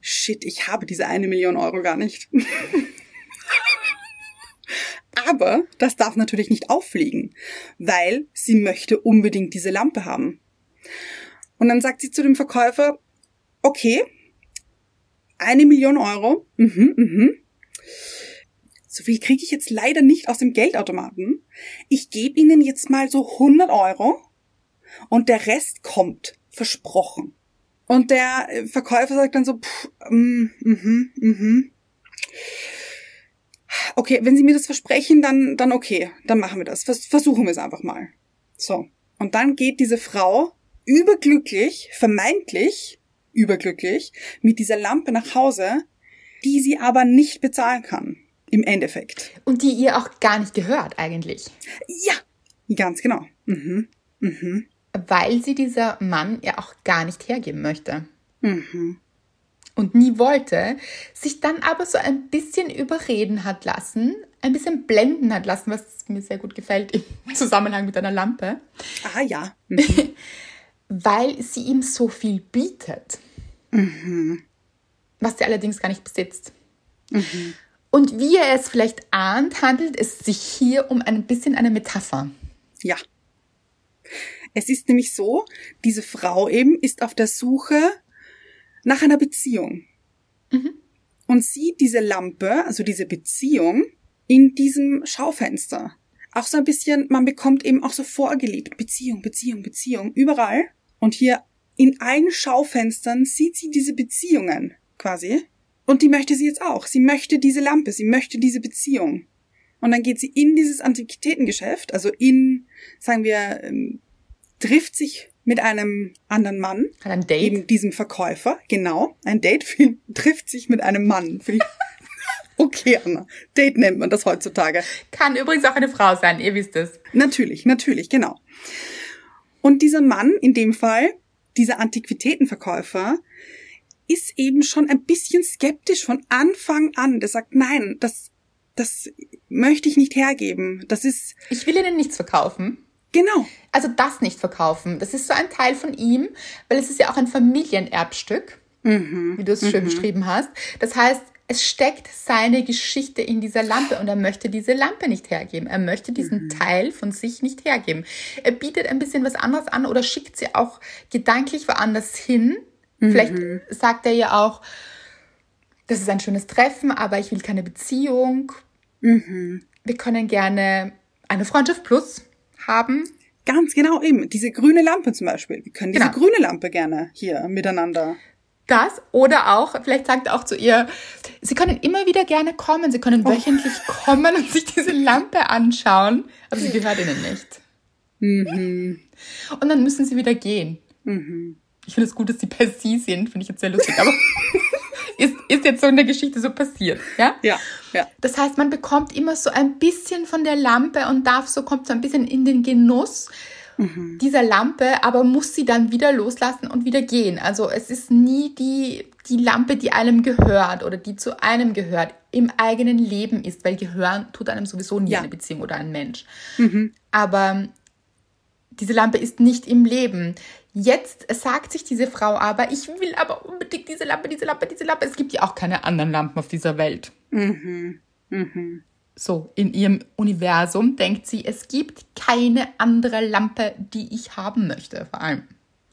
Speaker 2: shit, ich habe diese eine Million Euro gar nicht. Aber das darf natürlich nicht auffliegen, weil sie möchte unbedingt diese Lampe haben. Und dann sagt sie zu dem Verkäufer, okay, eine Million Euro, mhm, mhm. So viel kriege ich jetzt leider nicht aus dem Geldautomaten. Ich gebe Ihnen jetzt mal so 100 Euro und der Rest kommt, versprochen. Und der Verkäufer sagt dann so, pff, mm, mhm, mhm. Okay, wenn Sie mir das versprechen, dann, dann okay, dann machen wir das. Vers versuchen wir es einfach mal. So. Und dann geht diese Frau überglücklich, vermeintlich überglücklich, mit dieser Lampe nach Hause, die sie aber nicht bezahlen kann. Im Endeffekt.
Speaker 1: Und die ihr auch gar nicht gehört eigentlich.
Speaker 2: Ja, ganz genau. Mhm. Mhm.
Speaker 1: Weil sie dieser Mann ja auch gar nicht hergeben möchte. Mhm und nie wollte, sich dann aber so ein bisschen überreden hat lassen, ein bisschen blenden hat lassen, was mir sehr gut gefällt im Zusammenhang mit einer Lampe.
Speaker 2: Ah ja. Mhm.
Speaker 1: Weil sie ihm so viel bietet. Mhm. Was sie allerdings gar nicht besitzt. Mhm. Und wie er es vielleicht ahnt, handelt es sich hier um ein bisschen eine Metapher.
Speaker 2: Ja. Es ist nämlich so, diese Frau eben ist auf der Suche nach einer Beziehung. Mhm. Und sieht diese Lampe, also diese Beziehung, in diesem Schaufenster. Auch so ein bisschen, man bekommt eben auch so vorgelebt, Beziehung, Beziehung, Beziehung, überall. Und hier in allen Schaufenstern sieht sie diese Beziehungen quasi. Und die möchte sie jetzt auch. Sie möchte diese Lampe, sie möchte diese Beziehung. Und dann geht sie in dieses Antiquitätengeschäft, also in, sagen wir, ähm, trifft sich mit einem anderen Mann.
Speaker 1: Hat ein Date?
Speaker 2: Eben diesem Verkäufer, genau. Ein Date trifft sich mit einem Mann. okay, Anna. Date nennt man das heutzutage.
Speaker 1: Kann übrigens auch eine Frau sein, ihr wisst es.
Speaker 2: Natürlich, natürlich, genau. Und dieser Mann, in dem Fall, dieser Antiquitätenverkäufer, ist eben schon ein bisschen skeptisch von Anfang an. Der sagt, nein, das, das möchte ich nicht hergeben. Das ist.
Speaker 1: Ich will Ihnen nichts verkaufen.
Speaker 2: Genau.
Speaker 1: Also das nicht verkaufen. Das ist so ein Teil von ihm, weil es ist ja auch ein Familienerbstück, mhm. wie du es mhm. schön beschrieben hast. Das heißt, es steckt seine Geschichte in dieser Lampe und er möchte diese Lampe nicht hergeben. Er möchte diesen mhm. Teil von sich nicht hergeben. Er bietet ein bisschen was anderes an oder schickt sie auch gedanklich woanders hin. Mhm. Vielleicht sagt er ja auch, das ist ein schönes Treffen, aber ich will keine Beziehung. Mhm. Wir können gerne eine Freundschaft plus haben.
Speaker 2: Ganz genau, eben. Diese grüne Lampe zum Beispiel. Wir können diese genau. grüne Lampe gerne hier miteinander.
Speaker 1: Das oder auch, vielleicht sagt er auch zu ihr, Sie können immer wieder gerne kommen, Sie können oh. wöchentlich kommen und sich diese Lampe anschauen, aber sie gehört Ihnen nicht. Mhm. Und dann müssen Sie wieder gehen. Mhm. Ich finde es gut, dass Sie per Sie sind, finde ich jetzt sehr lustig, aber ist, ist jetzt so in der Geschichte so passiert, ja?
Speaker 2: Ja, ja.
Speaker 1: Das heißt, man bekommt immer so ein bisschen von der Lampe und darf so, kommt so ein bisschen in den Genuss mhm. dieser Lampe, aber muss sie dann wieder loslassen und wieder gehen. Also es ist nie die, die Lampe, die einem gehört oder die zu einem gehört, im eigenen Leben ist, weil gehören tut einem sowieso nie ja. eine Beziehung oder ein Mensch. Mhm. Aber diese Lampe ist nicht im Leben. Jetzt sagt sich diese Frau aber, ich will aber unbedingt diese Lampe, diese Lampe, diese Lampe. Es gibt ja auch keine anderen Lampen auf dieser Welt. Mhm. Mhm. So, in ihrem Universum denkt sie, es gibt keine andere Lampe, die ich haben möchte, vor allem.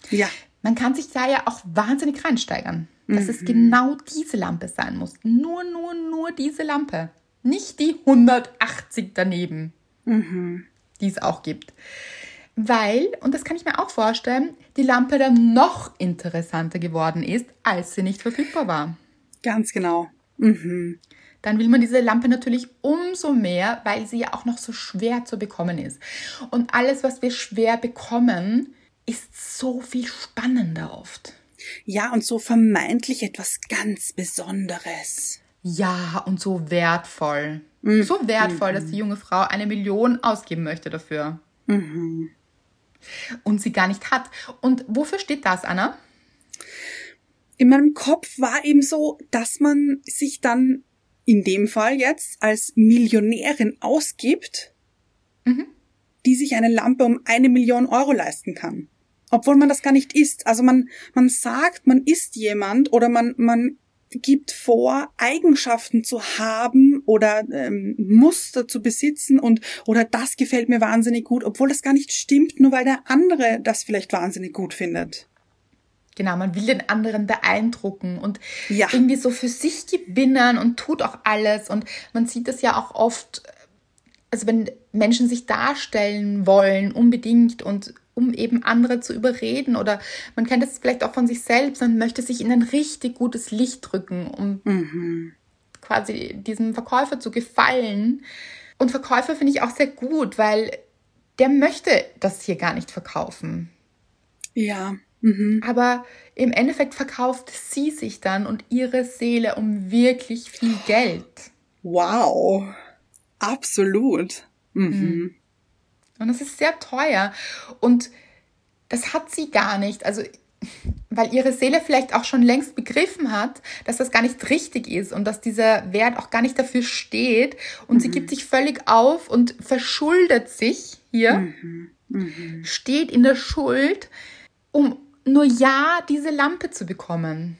Speaker 2: Ja.
Speaker 1: Man kann sich da ja auch wahnsinnig reinsteigern, dass mhm. es genau diese Lampe sein muss. Nur, nur, nur diese Lampe. Nicht die 180 daneben, mhm. die es auch gibt weil, und das kann ich mir auch vorstellen, die Lampe dann noch interessanter geworden ist, als sie nicht verfügbar war.
Speaker 2: Ganz genau. Mhm.
Speaker 1: dann will man diese Lampe natürlich umso mehr, weil sie ja auch noch so schwer zu bekommen ist. Und alles, was wir schwer bekommen, ist so viel spannender oft.
Speaker 2: Ja, und so vermeintlich etwas ganz Besonderes.
Speaker 1: Ja, und so wertvoll. Mhm. So wertvoll, mhm. dass die junge Frau eine Million ausgeben möchte dafür. Mhm. Und sie gar nicht hat. Und wofür steht das, Anna?
Speaker 2: In meinem Kopf war eben so, dass man sich dann in dem Fall jetzt als Millionärin ausgibt, mhm. die sich eine Lampe um eine Million Euro leisten kann. Obwohl man das gar nicht ist. Also man, man sagt, man ist jemand oder man, man gibt vor, Eigenschaften zu haben oder ähm, Muster zu besitzen und oder das gefällt mir wahnsinnig gut, obwohl das gar nicht stimmt, nur weil der andere das vielleicht wahnsinnig gut findet.
Speaker 1: Genau, man will den anderen beeindrucken und ja. irgendwie so für sich gewinnen und tut auch alles. Und man sieht das ja auch oft, also wenn Menschen sich darstellen wollen, unbedingt und um eben andere zu überreden oder man kennt das vielleicht auch von sich selbst und möchte sich in ein richtig gutes Licht drücken, um mhm. quasi diesem Verkäufer zu gefallen. Und Verkäufer finde ich auch sehr gut, weil der möchte das hier gar nicht verkaufen.
Speaker 2: Ja,
Speaker 1: Mhm. Aber im Endeffekt verkauft sie sich dann und ihre Seele um wirklich viel Geld.
Speaker 2: Wow. Absolut. Mhm.
Speaker 1: Und das ist sehr teuer. Und das hat sie gar nicht. Also, weil ihre Seele vielleicht auch schon längst begriffen hat, dass das gar nicht richtig ist und dass dieser Wert auch gar nicht dafür steht. Und mhm. sie gibt sich völlig auf und verschuldet sich hier, mhm. Mhm. steht in der Schuld, um nur ja diese Lampe zu bekommen.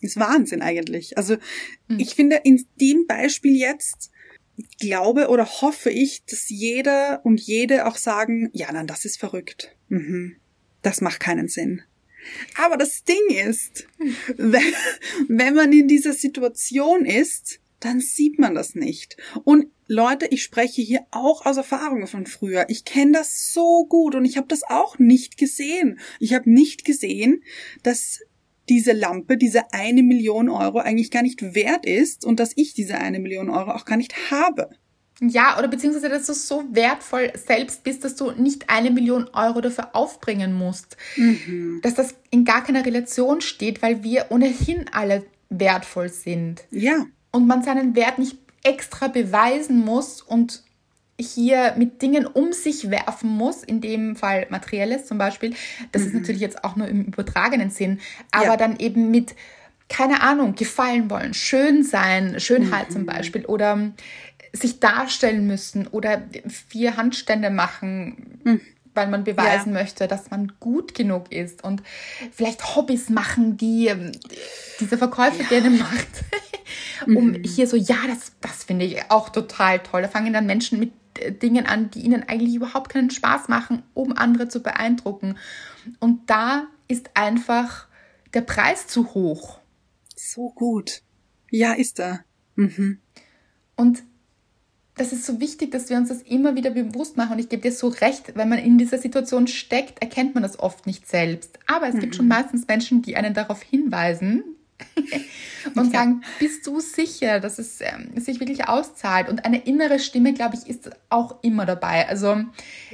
Speaker 2: Das ist Wahnsinn eigentlich. Also mhm. ich finde in dem Beispiel jetzt glaube oder hoffe ich, dass jeder und jede auch sagen, ja, nein, das ist verrückt. Mhm. Das macht keinen Sinn. Aber das Ding ist, wenn, wenn man in dieser Situation ist, dann sieht man das nicht. Und Leute, ich spreche hier auch aus Erfahrungen von früher. Ich kenne das so gut und ich habe das auch nicht gesehen. Ich habe nicht gesehen, dass diese Lampe, diese eine Million Euro eigentlich gar nicht wert ist und dass ich diese eine Million Euro auch gar nicht habe.
Speaker 1: Ja, oder beziehungsweise, dass du so wertvoll selbst bist, dass du nicht eine Million Euro dafür aufbringen musst. Mhm. Dass das in gar keiner Relation steht, weil wir ohnehin alle wertvoll sind.
Speaker 2: Ja.
Speaker 1: Und man seinen Wert nicht extra beweisen muss und hier mit Dingen um sich werfen muss, in dem Fall materielles zum Beispiel. Das mhm. ist natürlich jetzt auch nur im übertragenen Sinn, aber ja. dann eben mit, keine Ahnung, gefallen wollen, schön sein, Schönheit mhm. zum Beispiel oder sich darstellen müssen oder vier Handstände machen. Mhm weil man beweisen ja. möchte, dass man gut genug ist und vielleicht Hobbys machen, die ähm, diese Verkäufer ja. gerne macht, um mhm. hier so, ja, das, das finde ich auch total toll. Da fangen dann Menschen mit Dingen an, die ihnen eigentlich überhaupt keinen Spaß machen, um andere zu beeindrucken. Und da ist einfach der Preis zu hoch.
Speaker 2: So gut. Ja, ist er. Mhm.
Speaker 1: Und das ist so wichtig, dass wir uns das immer wieder bewusst machen. Und ich gebe dir so recht, wenn man in dieser Situation steckt, erkennt man das oft nicht selbst. Aber es mhm. gibt schon meistens Menschen, die einen darauf hinweisen und ja. sagen, bist du sicher, dass es ähm, sich wirklich auszahlt? Und eine innere Stimme, glaube ich, ist auch immer dabei. Also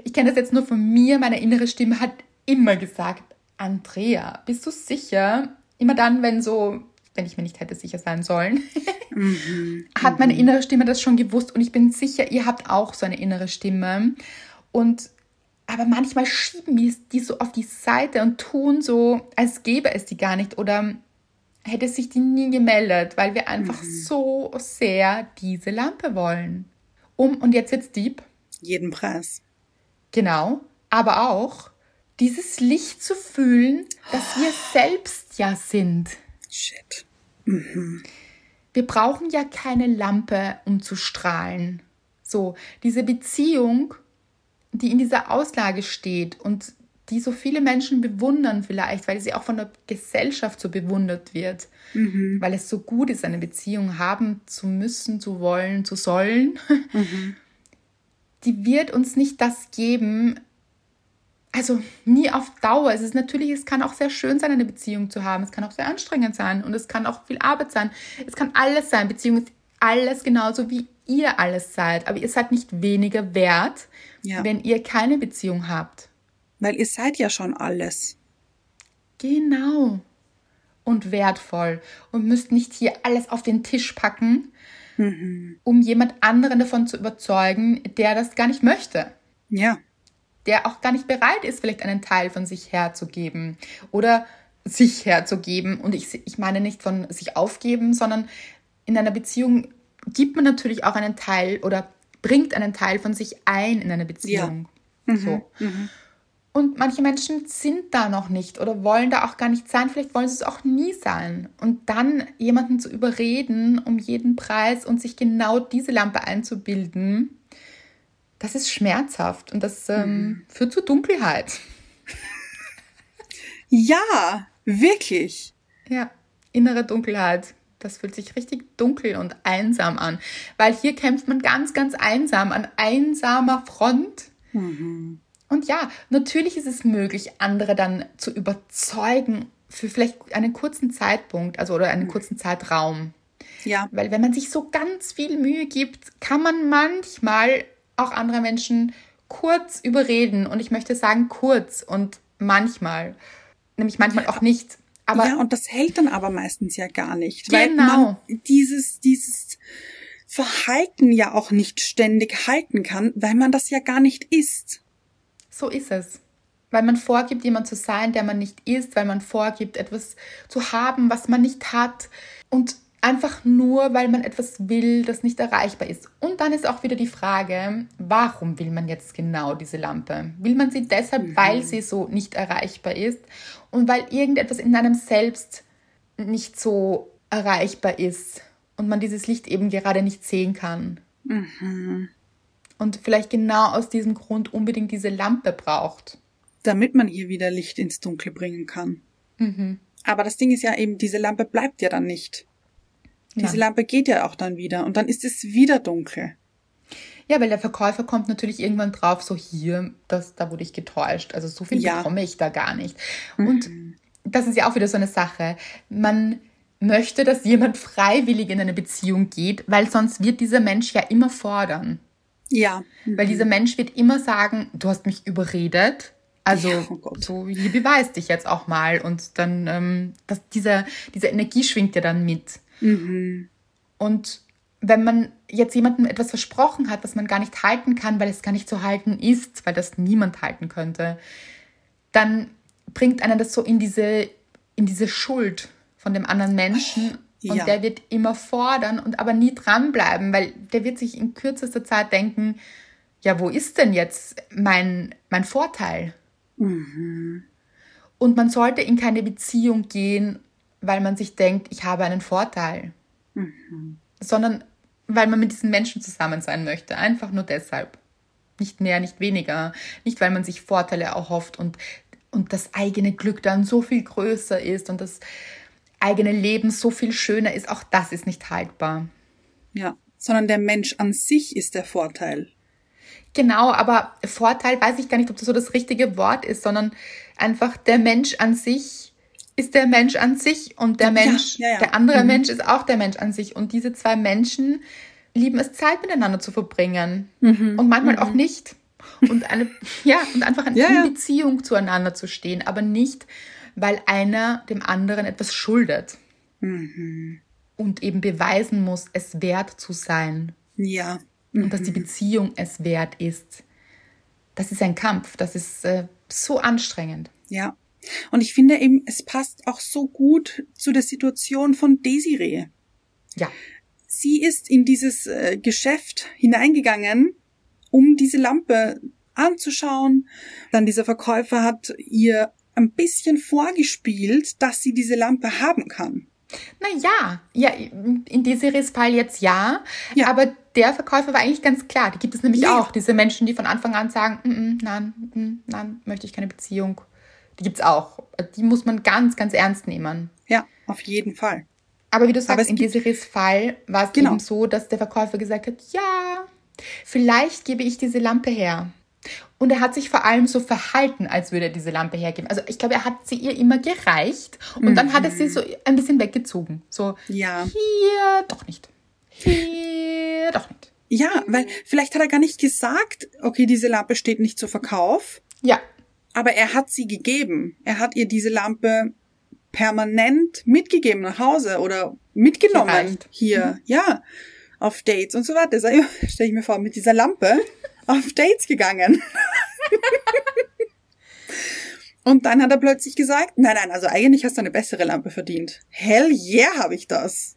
Speaker 1: ich kenne das jetzt nur von mir. Meine innere Stimme hat immer gesagt, Andrea, bist du sicher? Immer dann, wenn so wenn ich mir nicht hätte sicher sein sollen, mhm. hat meine mhm. innere Stimme das schon gewusst und ich bin sicher, ihr habt auch so eine innere Stimme. Und aber manchmal schieben wir die so auf die Seite und tun so, als gäbe es die gar nicht oder hätte sich die nie gemeldet, weil wir einfach mhm. so sehr diese Lampe wollen. Um, und jetzt jetzt Dieb.
Speaker 2: Jeden Preis.
Speaker 1: Genau, aber auch dieses Licht zu fühlen, das wir selbst ja sind.
Speaker 2: Shit. Mhm.
Speaker 1: Wir brauchen ja keine Lampe, um zu strahlen. So, diese Beziehung, die in dieser Auslage steht und die so viele Menschen bewundern vielleicht, weil sie auch von der Gesellschaft so bewundert wird, mhm. weil es so gut ist, eine Beziehung haben zu müssen, zu wollen, zu sollen, mhm. die wird uns nicht das geben, also nie auf Dauer. Es ist natürlich, es kann auch sehr schön sein, eine Beziehung zu haben. Es kann auch sehr anstrengend sein und es kann auch viel Arbeit sein. Es kann alles sein. Beziehung ist alles genauso wie ihr alles seid, aber ihr seid nicht weniger wert,
Speaker 2: Ja.
Speaker 1: wenn ihr keine Beziehung habt.
Speaker 2: Weil ihr seid ja schon alles.
Speaker 1: Genau. Und wertvoll. Und müsst nicht hier alles auf den Tisch packen, um jemand anderen davon zu überzeugen, der das gar nicht möchte.
Speaker 2: Ja.
Speaker 1: Der auch gar nicht bereit ist, vielleicht einen Teil von sich herzugeben. Oder sich herzugeben. Und ich, ich meine nicht von sich aufgeben, sondern in einer Beziehung gibt man natürlich auch einen Teil oder bringt einen Teil von sich ein in eine Beziehung. So. Und manche Menschen sind da noch nicht oder wollen da auch gar nicht sein. Vielleicht wollen sie es auch nie sein. Und dann jemanden zu überreden um jeden Preis und sich genau diese Lampe einzubilden, das ist schmerzhaft und das ähm, führt zu Dunkelheit.
Speaker 2: Ja, wirklich.
Speaker 1: Ja, innere Dunkelheit. Das fühlt sich richtig dunkel und einsam an, weil hier kämpft man ganz, ganz einsam an einsamer Front. Und ja, natürlich ist es möglich, andere dann zu überzeugen für vielleicht einen kurzen Zeitpunkt, also oder einen kurzen Zeitraum.
Speaker 2: Ja.
Speaker 1: Weil wenn man sich so ganz viel Mühe gibt, kann man manchmal auch andere Menschen kurz überreden. Und ich möchte sagen kurz und manchmal. Nämlich manchmal auch nicht. Aber
Speaker 2: ja, und das hält dann aber meistens ja gar nicht.
Speaker 1: Genau.
Speaker 2: Weil man dieses, dieses Verhalten ja auch nicht ständig halten kann, weil man das ja gar nicht ist.
Speaker 1: So ist es. Weil man vorgibt, jemand zu sein, der man nicht ist, weil man vorgibt, etwas zu haben, was man nicht hat. Und einfach nur, weil man etwas will, das nicht erreichbar ist. Und dann ist auch wieder die Frage, warum will man jetzt genau diese Lampe? Will man sie deshalb, weil sie so nicht erreichbar ist und weil irgendetwas in einem selbst nicht so erreichbar ist und man dieses Licht eben gerade nicht sehen kann? Und vielleicht genau aus diesem Grund unbedingt diese Lampe braucht.
Speaker 2: Damit man hier wieder Licht ins Dunkel bringen kann. Aber das Ding ist ja eben, diese Lampe bleibt ja dann nicht. Diese
Speaker 1: Ja.
Speaker 2: Lampe geht ja auch dann wieder und dann ist es wieder dunkel.
Speaker 1: Ja, weil der Verkäufer kommt natürlich irgendwann drauf, so hier, das, da wurde ich getäuscht. Also so viel
Speaker 2: Ja.
Speaker 1: bekomme ich da gar nicht. Und das ist ja auch wieder so eine Sache. Man möchte, dass jemand freiwillig in eine Beziehung geht, weil sonst wird dieser Mensch ja immer fordern.
Speaker 2: Ja.
Speaker 1: Weil dieser Mensch wird immer sagen, du hast mich überredet. Also
Speaker 2: Ja, oh
Speaker 1: so, hier beweis dich jetzt auch mal. Und dann, ähm, das, dieser, diese Energie schwingt ja dann mit. Und wenn man jetzt jemandem etwas versprochen hat, was man gar nicht halten kann, weil es gar nicht zu halten ist, weil das niemand halten könnte, dann bringt einen das so in diese, in diese Schuld von dem anderen Menschen. Und
Speaker 2: Ja.
Speaker 1: der wird immer fordern und aber nie dranbleiben, weil der wird sich in kürzester Zeit denken, ja, wo ist denn jetzt mein, mein Vorteil? Und man sollte in keine Beziehung gehen, weil man sich denkt, ich habe einen Vorteil, sondern weil man mit diesen Menschen zusammen sein möchte. Einfach nur deshalb. Nicht mehr, nicht weniger. Nicht, weil man sich Vorteile erhofft und, und das eigene Glück dann so viel größer ist und das eigene Leben so viel schöner ist. Auch das ist nicht haltbar.
Speaker 2: Ja. Sondern der Mensch an sich ist der Vorteil.
Speaker 1: Genau, aber Vorteil weiß ich gar nicht, ob das so das richtige Wort ist, sondern einfach der Mensch an sich ist der Mensch an sich und der
Speaker 2: Ja,
Speaker 1: Mensch,
Speaker 2: ja, ja.
Speaker 1: der andere Mensch ist auch der Mensch an sich. Und diese zwei Menschen lieben es, Zeit miteinander zu verbringen.
Speaker 2: Mhm.
Speaker 1: Und manchmal auch nicht. Und eine, ja, und einfach in
Speaker 2: Ja, ja.
Speaker 1: Beziehung zueinander zu stehen, aber nicht, weil einer dem anderen etwas schuldet.
Speaker 2: Mhm.
Speaker 1: Und eben beweisen muss, es wert zu sein
Speaker 2: Ja.
Speaker 1: und dass die Beziehung es wert ist. Das ist ein Kampf, das ist äh, so anstrengend.
Speaker 2: Ja. Und ich finde eben, es passt auch so gut zu der Situation von Desiree.
Speaker 1: Ja,
Speaker 2: Sie ist in dieses äh, Geschäft hineingegangen, um diese Lampe anzuschauen. Dann dieser Verkäufer hat ihr ein bisschen vorgespielt, dass sie diese Lampe haben kann.
Speaker 1: na ja, ja, in Desirees Fall jetzt ja,
Speaker 2: Ja.
Speaker 1: aber der Verkäufer war eigentlich ganz klar. Die gibt es nämlich
Speaker 2: Ja.
Speaker 1: auch, diese Menschen, die von Anfang an sagen, "Mm, mm, nein, mm, nein, möchte ich keine Beziehung. Die gibt's auch. Die muss man ganz, ganz ernst nehmen.
Speaker 2: Ja, auf jeden Fall.
Speaker 1: Aber wie du sagst,
Speaker 2: es
Speaker 1: in
Speaker 2: gibt-
Speaker 1: Desirees Fall war es
Speaker 2: Genau.
Speaker 1: eben so, dass der Verkäufer gesagt hat, ja, vielleicht gebe ich diese Lampe her. Und er hat sich vor allem so verhalten, als würde er diese Lampe hergeben. Also ich glaube, er hat sie ihr immer gereicht und dann hat er sie so ein bisschen weggezogen. So,
Speaker 2: Ja.
Speaker 1: hier doch nicht. Hier doch nicht.
Speaker 2: Ja, weil vielleicht hat er gar nicht gesagt, okay, diese Lampe steht nicht zur Verkauf,
Speaker 1: Ja,
Speaker 2: aber er hat sie gegeben. Er hat ihr diese Lampe permanent mitgegeben nach Hause oder mitgenommen
Speaker 1: Gereicht.
Speaker 2: hier, ja, auf Dates und so weiter. Stelle ich mir vor, mit dieser Lampe auf Dates gegangen. und dann hat er plötzlich gesagt, nein, nein, also eigentlich hast du eine bessere Lampe verdient. Hell yeah, habe ich das.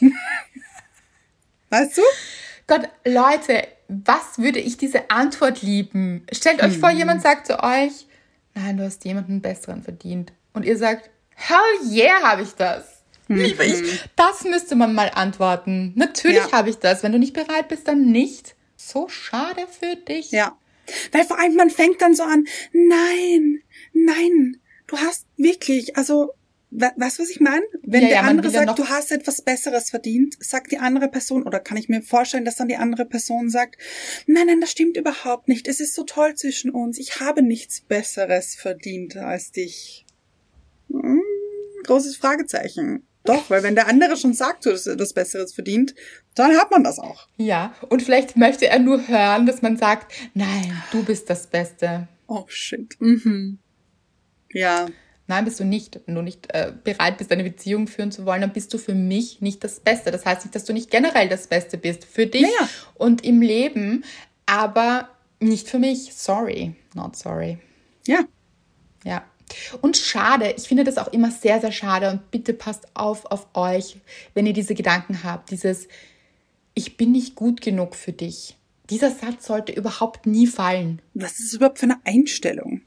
Speaker 2: weißt du?
Speaker 1: Gott, Leute, was würde ich diese Antwort lieben? Stellt euch vor, jemand sagt zu euch, nein, du hast jemanden besseren verdient. Und ihr sagt, hell yeah, habe ich das. Liebe ich. Das müsste man mal antworten. Natürlich
Speaker 2: Ja.
Speaker 1: habe ich das. Wenn du nicht bereit bist, dann nicht. So schade für dich.
Speaker 2: Ja. Weil vor allem man fängt dann so an, nein, nein, du hast wirklich, also, we- weißt du, was ich meine? Wenn
Speaker 1: Ja,
Speaker 2: der
Speaker 1: ja,
Speaker 2: andere sagt, du hast etwas Besseres verdient, sagt die andere Person, oder kann ich mir vorstellen, dass dann die andere Person sagt, nein, nein, das stimmt überhaupt nicht, es ist so toll zwischen uns, ich habe nichts Besseres verdient als dich. Hm, großes Fragezeichen. Doch, weil wenn der andere schon sagt, du hast etwas Besseres verdient, dann hat man das auch.
Speaker 1: Ja, und vielleicht möchte er nur hören, dass man sagt, nein, du bist das Beste.
Speaker 2: Oh shit. Mhm. Ja.
Speaker 1: Nein, bist du nicht. Wenn du nicht äh, bereit bist, eine Beziehung führen zu wollen, dann bist du für mich nicht das Beste. Das heißt nicht, dass du nicht generell das Beste bist. Für dich
Speaker 2: Naja.
Speaker 1: und im Leben, aber nicht für mich. Sorry, not sorry.
Speaker 2: Ja.
Speaker 1: Ja. Und schade, ich finde das auch immer sehr, sehr schade und bitte passt auf auf euch, wenn ihr diese Gedanken habt, dieses Ich bin nicht gut genug für dich. Dieser Satz sollte überhaupt nie fallen.
Speaker 2: Was ist überhaupt für eine Einstellung?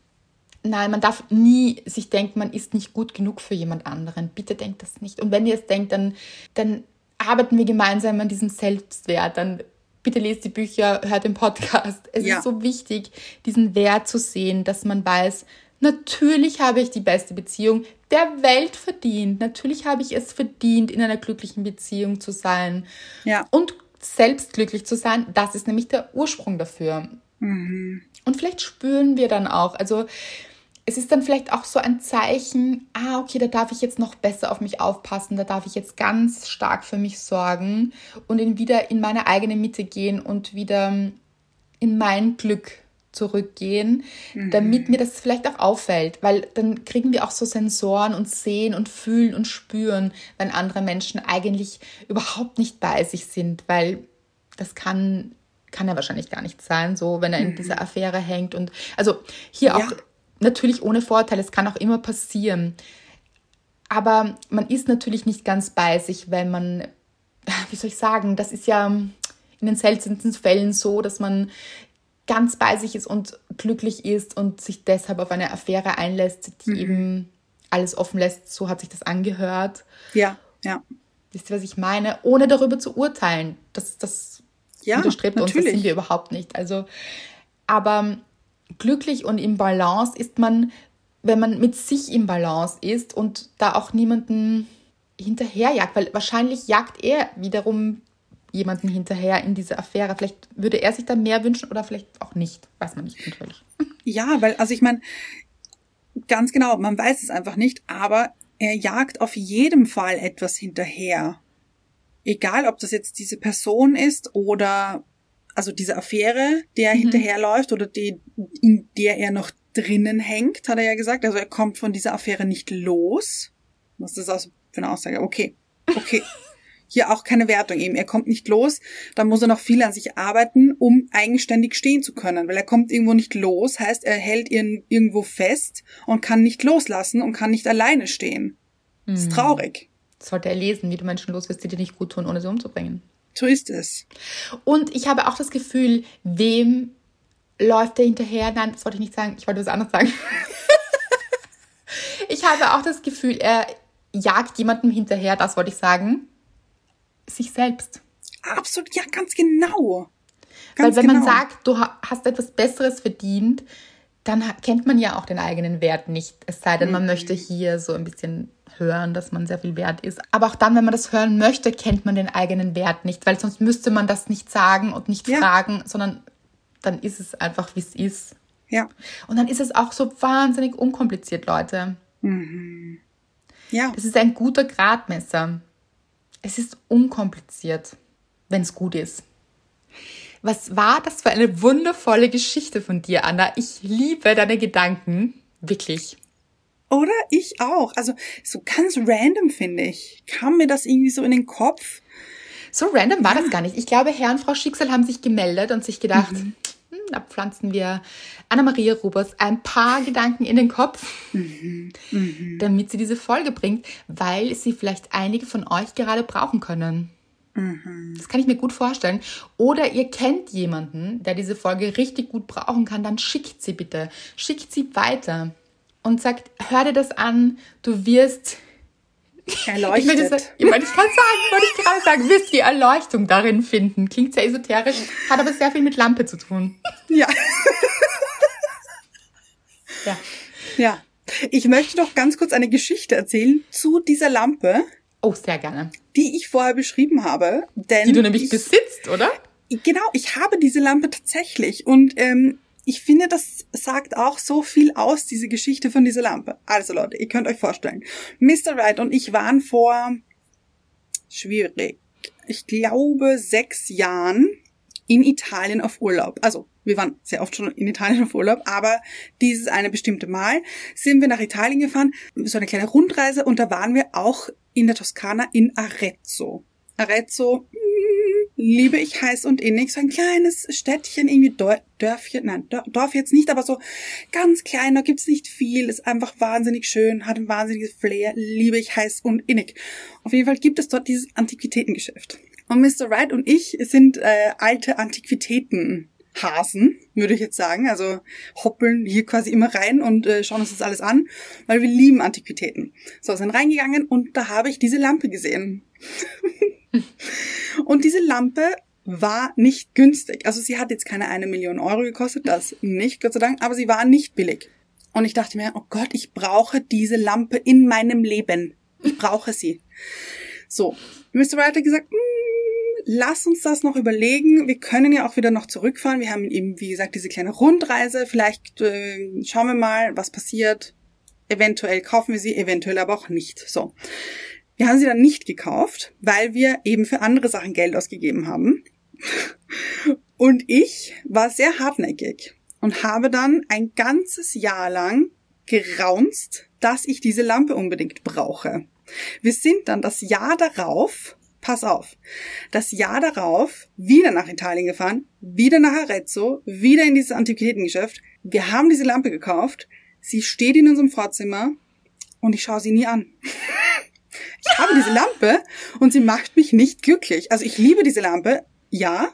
Speaker 1: Nein, man darf nie sich denken, man ist nicht gut genug für jemand anderen. Bitte denkt das nicht. Und wenn ihr es denkt, dann, dann arbeiten wir gemeinsam an diesem Selbstwert. Dann bitte lest die Bücher, hört den Podcast. Es
Speaker 2: Ja.
Speaker 1: ist so wichtig, diesen Wert zu sehen, dass man weiß, natürlich habe ich die beste Beziehung der Welt verdient. Natürlich habe ich es verdient, in einer glücklichen Beziehung zu sein.
Speaker 2: Ja.
Speaker 1: Und selbst glücklich zu sein, das ist nämlich der Ursprung dafür. Und vielleicht spüren wir dann auch, also es ist dann vielleicht auch so ein Zeichen, ah, okay, da darf ich jetzt noch besser auf mich aufpassen, da darf ich jetzt ganz stark für mich sorgen und in wieder in meine eigene Mitte gehen und wieder in mein Glück zurückgehen, damit mir das vielleicht auch auffällt, weil dann kriegen wir auch so Sensoren und sehen und fühlen und spüren, wenn andere Menschen eigentlich überhaupt nicht bei sich sind, weil das kann kann er wahrscheinlich gar nicht sein, so wenn er in dieser Affäre hängt und also hier auch
Speaker 2: Ja.
Speaker 1: natürlich ohne Vorteil, es kann auch immer passieren. Aber man ist natürlich nicht ganz bei sich, wenn man, wie soll ich sagen, das ist ja in den seltensten Fällen so, dass man ganz bei sich ist und glücklich ist und sich deshalb auf eine Affäre einlässt, die eben alles offen lässt. So hat sich das angehört.
Speaker 2: Ja. Ja.
Speaker 1: Wisst ihr, was ich meine? Ohne darüber zu urteilen. Das, das
Speaker 2: Ja,
Speaker 1: widerstrebt uns, das
Speaker 2: natürlich.
Speaker 1: sind wir überhaupt nicht. Also, aber glücklich und im Balance ist man, wenn man mit sich im Balance ist und da auch niemanden hinterherjagt, weil wahrscheinlich jagt er wiederum jemanden hinterher in diese Affäre. Vielleicht würde er sich da mehr wünschen oder vielleicht auch nicht. Weiß man nicht natürlich.
Speaker 2: Ja, weil, also ich meine, ganz genau, man weiß es einfach nicht, aber er jagt auf jeden Fall etwas hinterher. Egal, ob das jetzt diese Person ist oder also diese Affäre, der hinterherläuft oder die, in der er noch drinnen hängt, hat er ja gesagt. Also er kommt von dieser Affäre nicht los. Was ist das also für eine Aussage? Okay, okay. Hier auch keine Wertung eben. Er kommt nicht los, dann muss er noch viel an sich arbeiten, um eigenständig stehen zu können. Weil er kommt irgendwo nicht los, heißt, er hält ihn irgendwo fest und kann nicht loslassen und kann nicht alleine stehen. Das ist traurig.
Speaker 1: Das sollte er lesen, wie du Menschen los wirst, die dir nicht gut tun, ohne sie umzubringen.
Speaker 2: So ist es.
Speaker 1: Und ich habe auch das Gefühl, wem läuft er hinterher? Nein, das wollte ich nicht sagen. Ich wollte was anderes sagen. ich habe auch das Gefühl, er jagt jemandem hinterher, das wollte ich sagen, sich selbst.
Speaker 2: Absolut, ja, ganz genau.
Speaker 1: Weil
Speaker 2: Ganz
Speaker 1: wenn man
Speaker 2: genau.
Speaker 1: sagt, du ha- hast etwas Besseres verdient, dann kennt man ja auch den eigenen Wert nicht. Es sei denn,
Speaker 2: Mhm.
Speaker 1: man möchte hier so ein bisschen hören, dass man sehr viel wert ist. Aber auch dann, wenn man das hören möchte, kennt man den eigenen Wert nicht, weil sonst müsste man das nicht sagen und nicht
Speaker 2: Ja.
Speaker 1: fragen, sondern dann ist es einfach, wie es ist.
Speaker 2: Ja,
Speaker 1: Und dann ist es auch so wahnsinnig unkompliziert, Leute.
Speaker 2: ja,
Speaker 1: Das ist ein guter Gradmesser. Es ist unkompliziert, wenn es gut ist. Was war das für eine wundervolle Geschichte von dir, Anna? Ich liebe deine Gedanken. Wirklich.
Speaker 2: Oder? Ich auch. Also so ganz random, finde ich. Kam mir das irgendwie so in den Kopf.
Speaker 1: So random war das gar nicht. Ich glaube, Herr und Frau Schicksal haben sich gemeldet und sich gedacht, mhm. Hm, da pflanzen wir Anna-Maria Rubers ein paar Gedanken in den Kopf, mhm. Mhm. damit sie diese Folge bringt, weil sie vielleicht einige von euch gerade brauchen können. Mhm. Das kann ich mir gut vorstellen. Oder ihr kennt jemanden, der diese Folge richtig gut brauchen kann, dann schickt sie bitte. Schickt sie weiter und sagt, hör dir das an, du wirst
Speaker 2: Erleuchtet.
Speaker 1: Ich, das, ich, ich kann sagen, wollte ich gerade sagen, wirst die Erleuchtung darin finden. Klingt sehr esoterisch, hat aber sehr viel mit Lampe zu tun.
Speaker 2: Ja.
Speaker 1: ja.
Speaker 2: Ja. Ich möchte noch ganz kurz eine Geschichte erzählen zu dieser Lampe.
Speaker 1: Oh, sehr gerne.
Speaker 2: Die ich vorher beschrieben habe. Denn
Speaker 1: die du nämlich ich, besitzt, oder?
Speaker 2: Genau, ich habe diese Lampe tatsächlich. Und ähm, ich finde, das sagt auch so viel aus, diese Geschichte von dieser Lampe. Also Leute, ihr könnt euch vorstellen. Mr. Wright und ich waren vor, schwierig, ich glaube sechs Jahren in Italien auf Urlaub. Also wir waren sehr oft schon in Italien auf Urlaub, aber dieses eine bestimmte Mal sind wir nach Italien gefahren, so eine kleine Rundreise und da waren wir auch in der Toskana in Arezzo. Arezzo, liebe ich heiß und innig, so ein kleines Städtchen, irgendwie Dörfchen, nein, Dorf jetzt nicht, aber so ganz klein, da gibt's nicht viel, ist einfach wahnsinnig schön, hat ein wahnsinniges Flair, liebe ich heiß und innig. Auf jeden Fall gibt es dort dieses Antiquitätengeschäft. Und Mr. Wright und ich sind äh, alte Antiquitäten Hasen, würde ich jetzt sagen. Also hoppeln hier quasi immer rein und äh, schauen uns das alles an, weil wir lieben Antiquitäten. So, sind reingegangen und da habe ich diese Lampe gesehen. und diese Lampe war nicht günstig. Also sie hat jetzt keine eine Million Euro gekostet, das nicht, Gott sei Dank, aber sie war nicht billig. Und ich dachte mir, oh Gott, ich brauche diese Lampe in meinem Leben. Ich brauche sie. So, Mr. Wright hat gesagt, mm, lass uns das noch überlegen. Wir können ja auch wieder noch zurückfahren. Wir haben eben, wie gesagt, diese kleine Rundreise. Vielleicht äh, schauen wir mal, was passiert. Eventuell kaufen wir sie, eventuell aber auch nicht. So. Wir haben sie dann nicht gekauft, weil wir eben für andere Sachen Geld ausgegeben haben. Und ich war sehr hartnäckig und habe dann ein ganzes Jahr lang geraunzt, dass ich diese Lampe unbedingt brauche. Wir sind dann das Jahr darauf, pass auf, das Jahr darauf wieder nach Italien gefahren, wieder nach Arezzo, wieder in dieses Antiquitätengeschäft. Wir haben diese Lampe gekauft. Sie steht in unserem Vorzimmer und ich schaue sie nie an. ich habe diese Lampe und sie macht mich nicht glücklich. Also ich liebe diese Lampe, ja,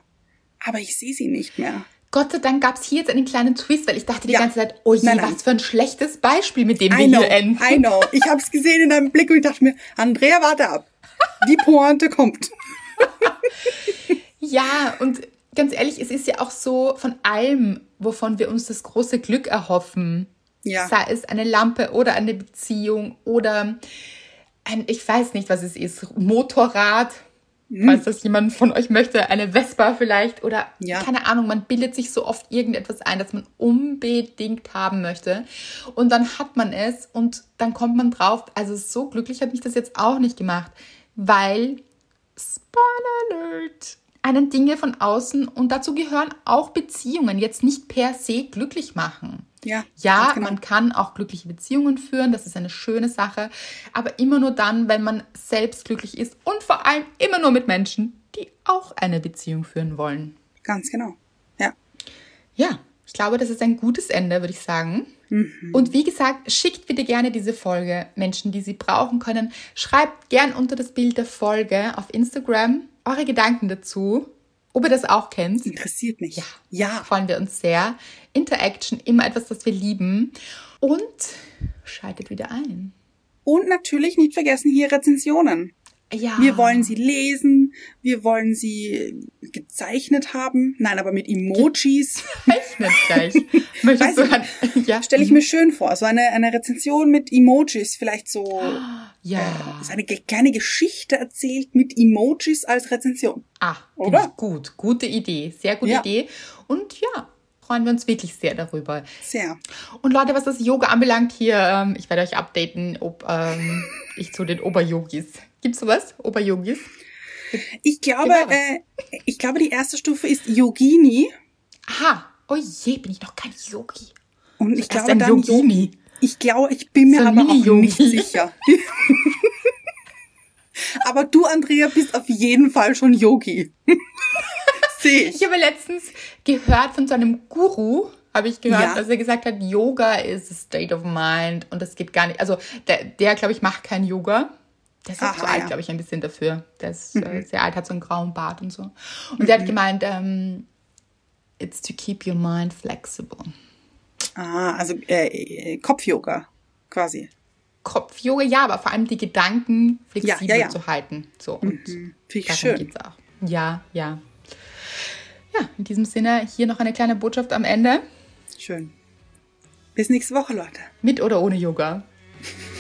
Speaker 2: aber ich sehe sie nicht mehr.
Speaker 1: Gott sei Dank gab es hier jetzt einen kleinen Twist, weil ich dachte die ja. ganze Zeit, oh je, nein, nein. was für ein schlechtes Beispiel, mit dem I wir
Speaker 2: know,
Speaker 1: hier enden.
Speaker 2: I know. Ich habe es gesehen in deinem Blick und ich dachte mir, Andrea, warte ab. Die Pointe kommt.
Speaker 1: ja, und ganz ehrlich, es ist ja auch so von allem, wovon wir uns das große Glück erhoffen. Ja. Sei es eine Lampe oder eine Beziehung oder ein, ich weiß nicht, was es ist, Motorrad, Mhm. Falls das jemand von euch möchte, eine Vespa vielleicht oder ja. keine Ahnung, man bildet sich so oft irgendetwas ein, das man unbedingt haben möchte. Und dann hat man es und dann kommt man drauf. Also so glücklich hat mich das jetzt auch nicht gemacht, weil, Spoiler Alert, einen Dinge von außen und dazu gehören auch Beziehungen jetzt nicht per se glücklich machen. Ja, ja genau. man kann auch glückliche Beziehungen führen, das ist eine schöne Sache, aber immer nur dann, wenn man selbst glücklich ist und vor allem immer nur mit Menschen, die auch eine Beziehung führen wollen.
Speaker 2: Ganz genau. Ja.
Speaker 1: Ja, ich glaube, das ist ein gutes Ende, würde ich sagen. Mhm. Und wie gesagt, schickt bitte gerne diese Folge Menschen, die sie brauchen können. Schreibt gern unter das Bild der Folge auf Instagram eure Gedanken dazu ob ihr das auch kennt.
Speaker 2: Interessiert mich.
Speaker 1: Ja. Ja. Freuen wir uns sehr. Interaction, immer etwas, das wir lieben. Und schaltet wieder ein.
Speaker 2: Und natürlich nicht vergessen hier Rezensionen. Ja. Wir wollen sie lesen, wir wollen sie gezeichnet haben. Nein, aber mit Emojis.
Speaker 1: Gezeichnet gleich. Möchtest
Speaker 2: du, ja. Stelle ich mir schön vor. So eine, eine Rezension mit Emojis, vielleicht so
Speaker 1: ja.
Speaker 2: Äh, so eine kleine Geschichte erzählt mit Emojis als Rezension.
Speaker 1: Ah, oder? gut. Gute Idee. Sehr gute ja. Idee. Und ja, freuen wir uns wirklich sehr darüber.
Speaker 2: Sehr.
Speaker 1: Und Leute, was das Yoga anbelangt, hier, ähm, ich werde euch updaten, ob ähm, ich zu den Oberyogis Gibt's sowas? Oberyogis?
Speaker 2: Ich glaube,
Speaker 1: Genau.
Speaker 2: äh, ich glaube, die erste Stufe ist Yogini.
Speaker 1: Aha. Oh je, bin ich noch kein Yogi.
Speaker 2: Und ich
Speaker 1: Erst
Speaker 2: glaube dann
Speaker 1: Yogini.
Speaker 2: Yogi. Ich glaube, ich bin mir
Speaker 1: So
Speaker 2: aber auch nicht sicher. aber du, Andrea, bist auf jeden Fall schon Yogi. Sehe
Speaker 1: Ich
Speaker 2: ich.
Speaker 1: habe letztens gehört von so einem Guru, habe ich gehört,
Speaker 2: Ja.
Speaker 1: dass er gesagt hat, Yoga is a state of mind und das geht gar nicht. Also der, der glaube ich, macht kein Yoga. Der ist
Speaker 2: Aha,
Speaker 1: zu alt,
Speaker 2: ja. Mhm.
Speaker 1: glaube ich, ein bisschen dafür. Der ist äh, sehr alt, hat so einen grauen Bart und so. Und der hat gemeint, ähm, it's to keep your mind flexible.
Speaker 2: Ah, also äh, äh, Kopf-Yoga quasi.
Speaker 1: Kopf-Yoga, ja, aber vor allem die Gedanken flexibel
Speaker 2: Ja, ja,
Speaker 1: zu halten. So, und
Speaker 2: Finde ich
Speaker 1: darum
Speaker 2: schön.
Speaker 1: geht's auch. Ja, ja. Ja, in diesem Sinne hier noch eine kleine Botschaft am Ende.
Speaker 2: Schön. Bis nächste Woche, Leute.
Speaker 1: Mit oder ohne Yoga.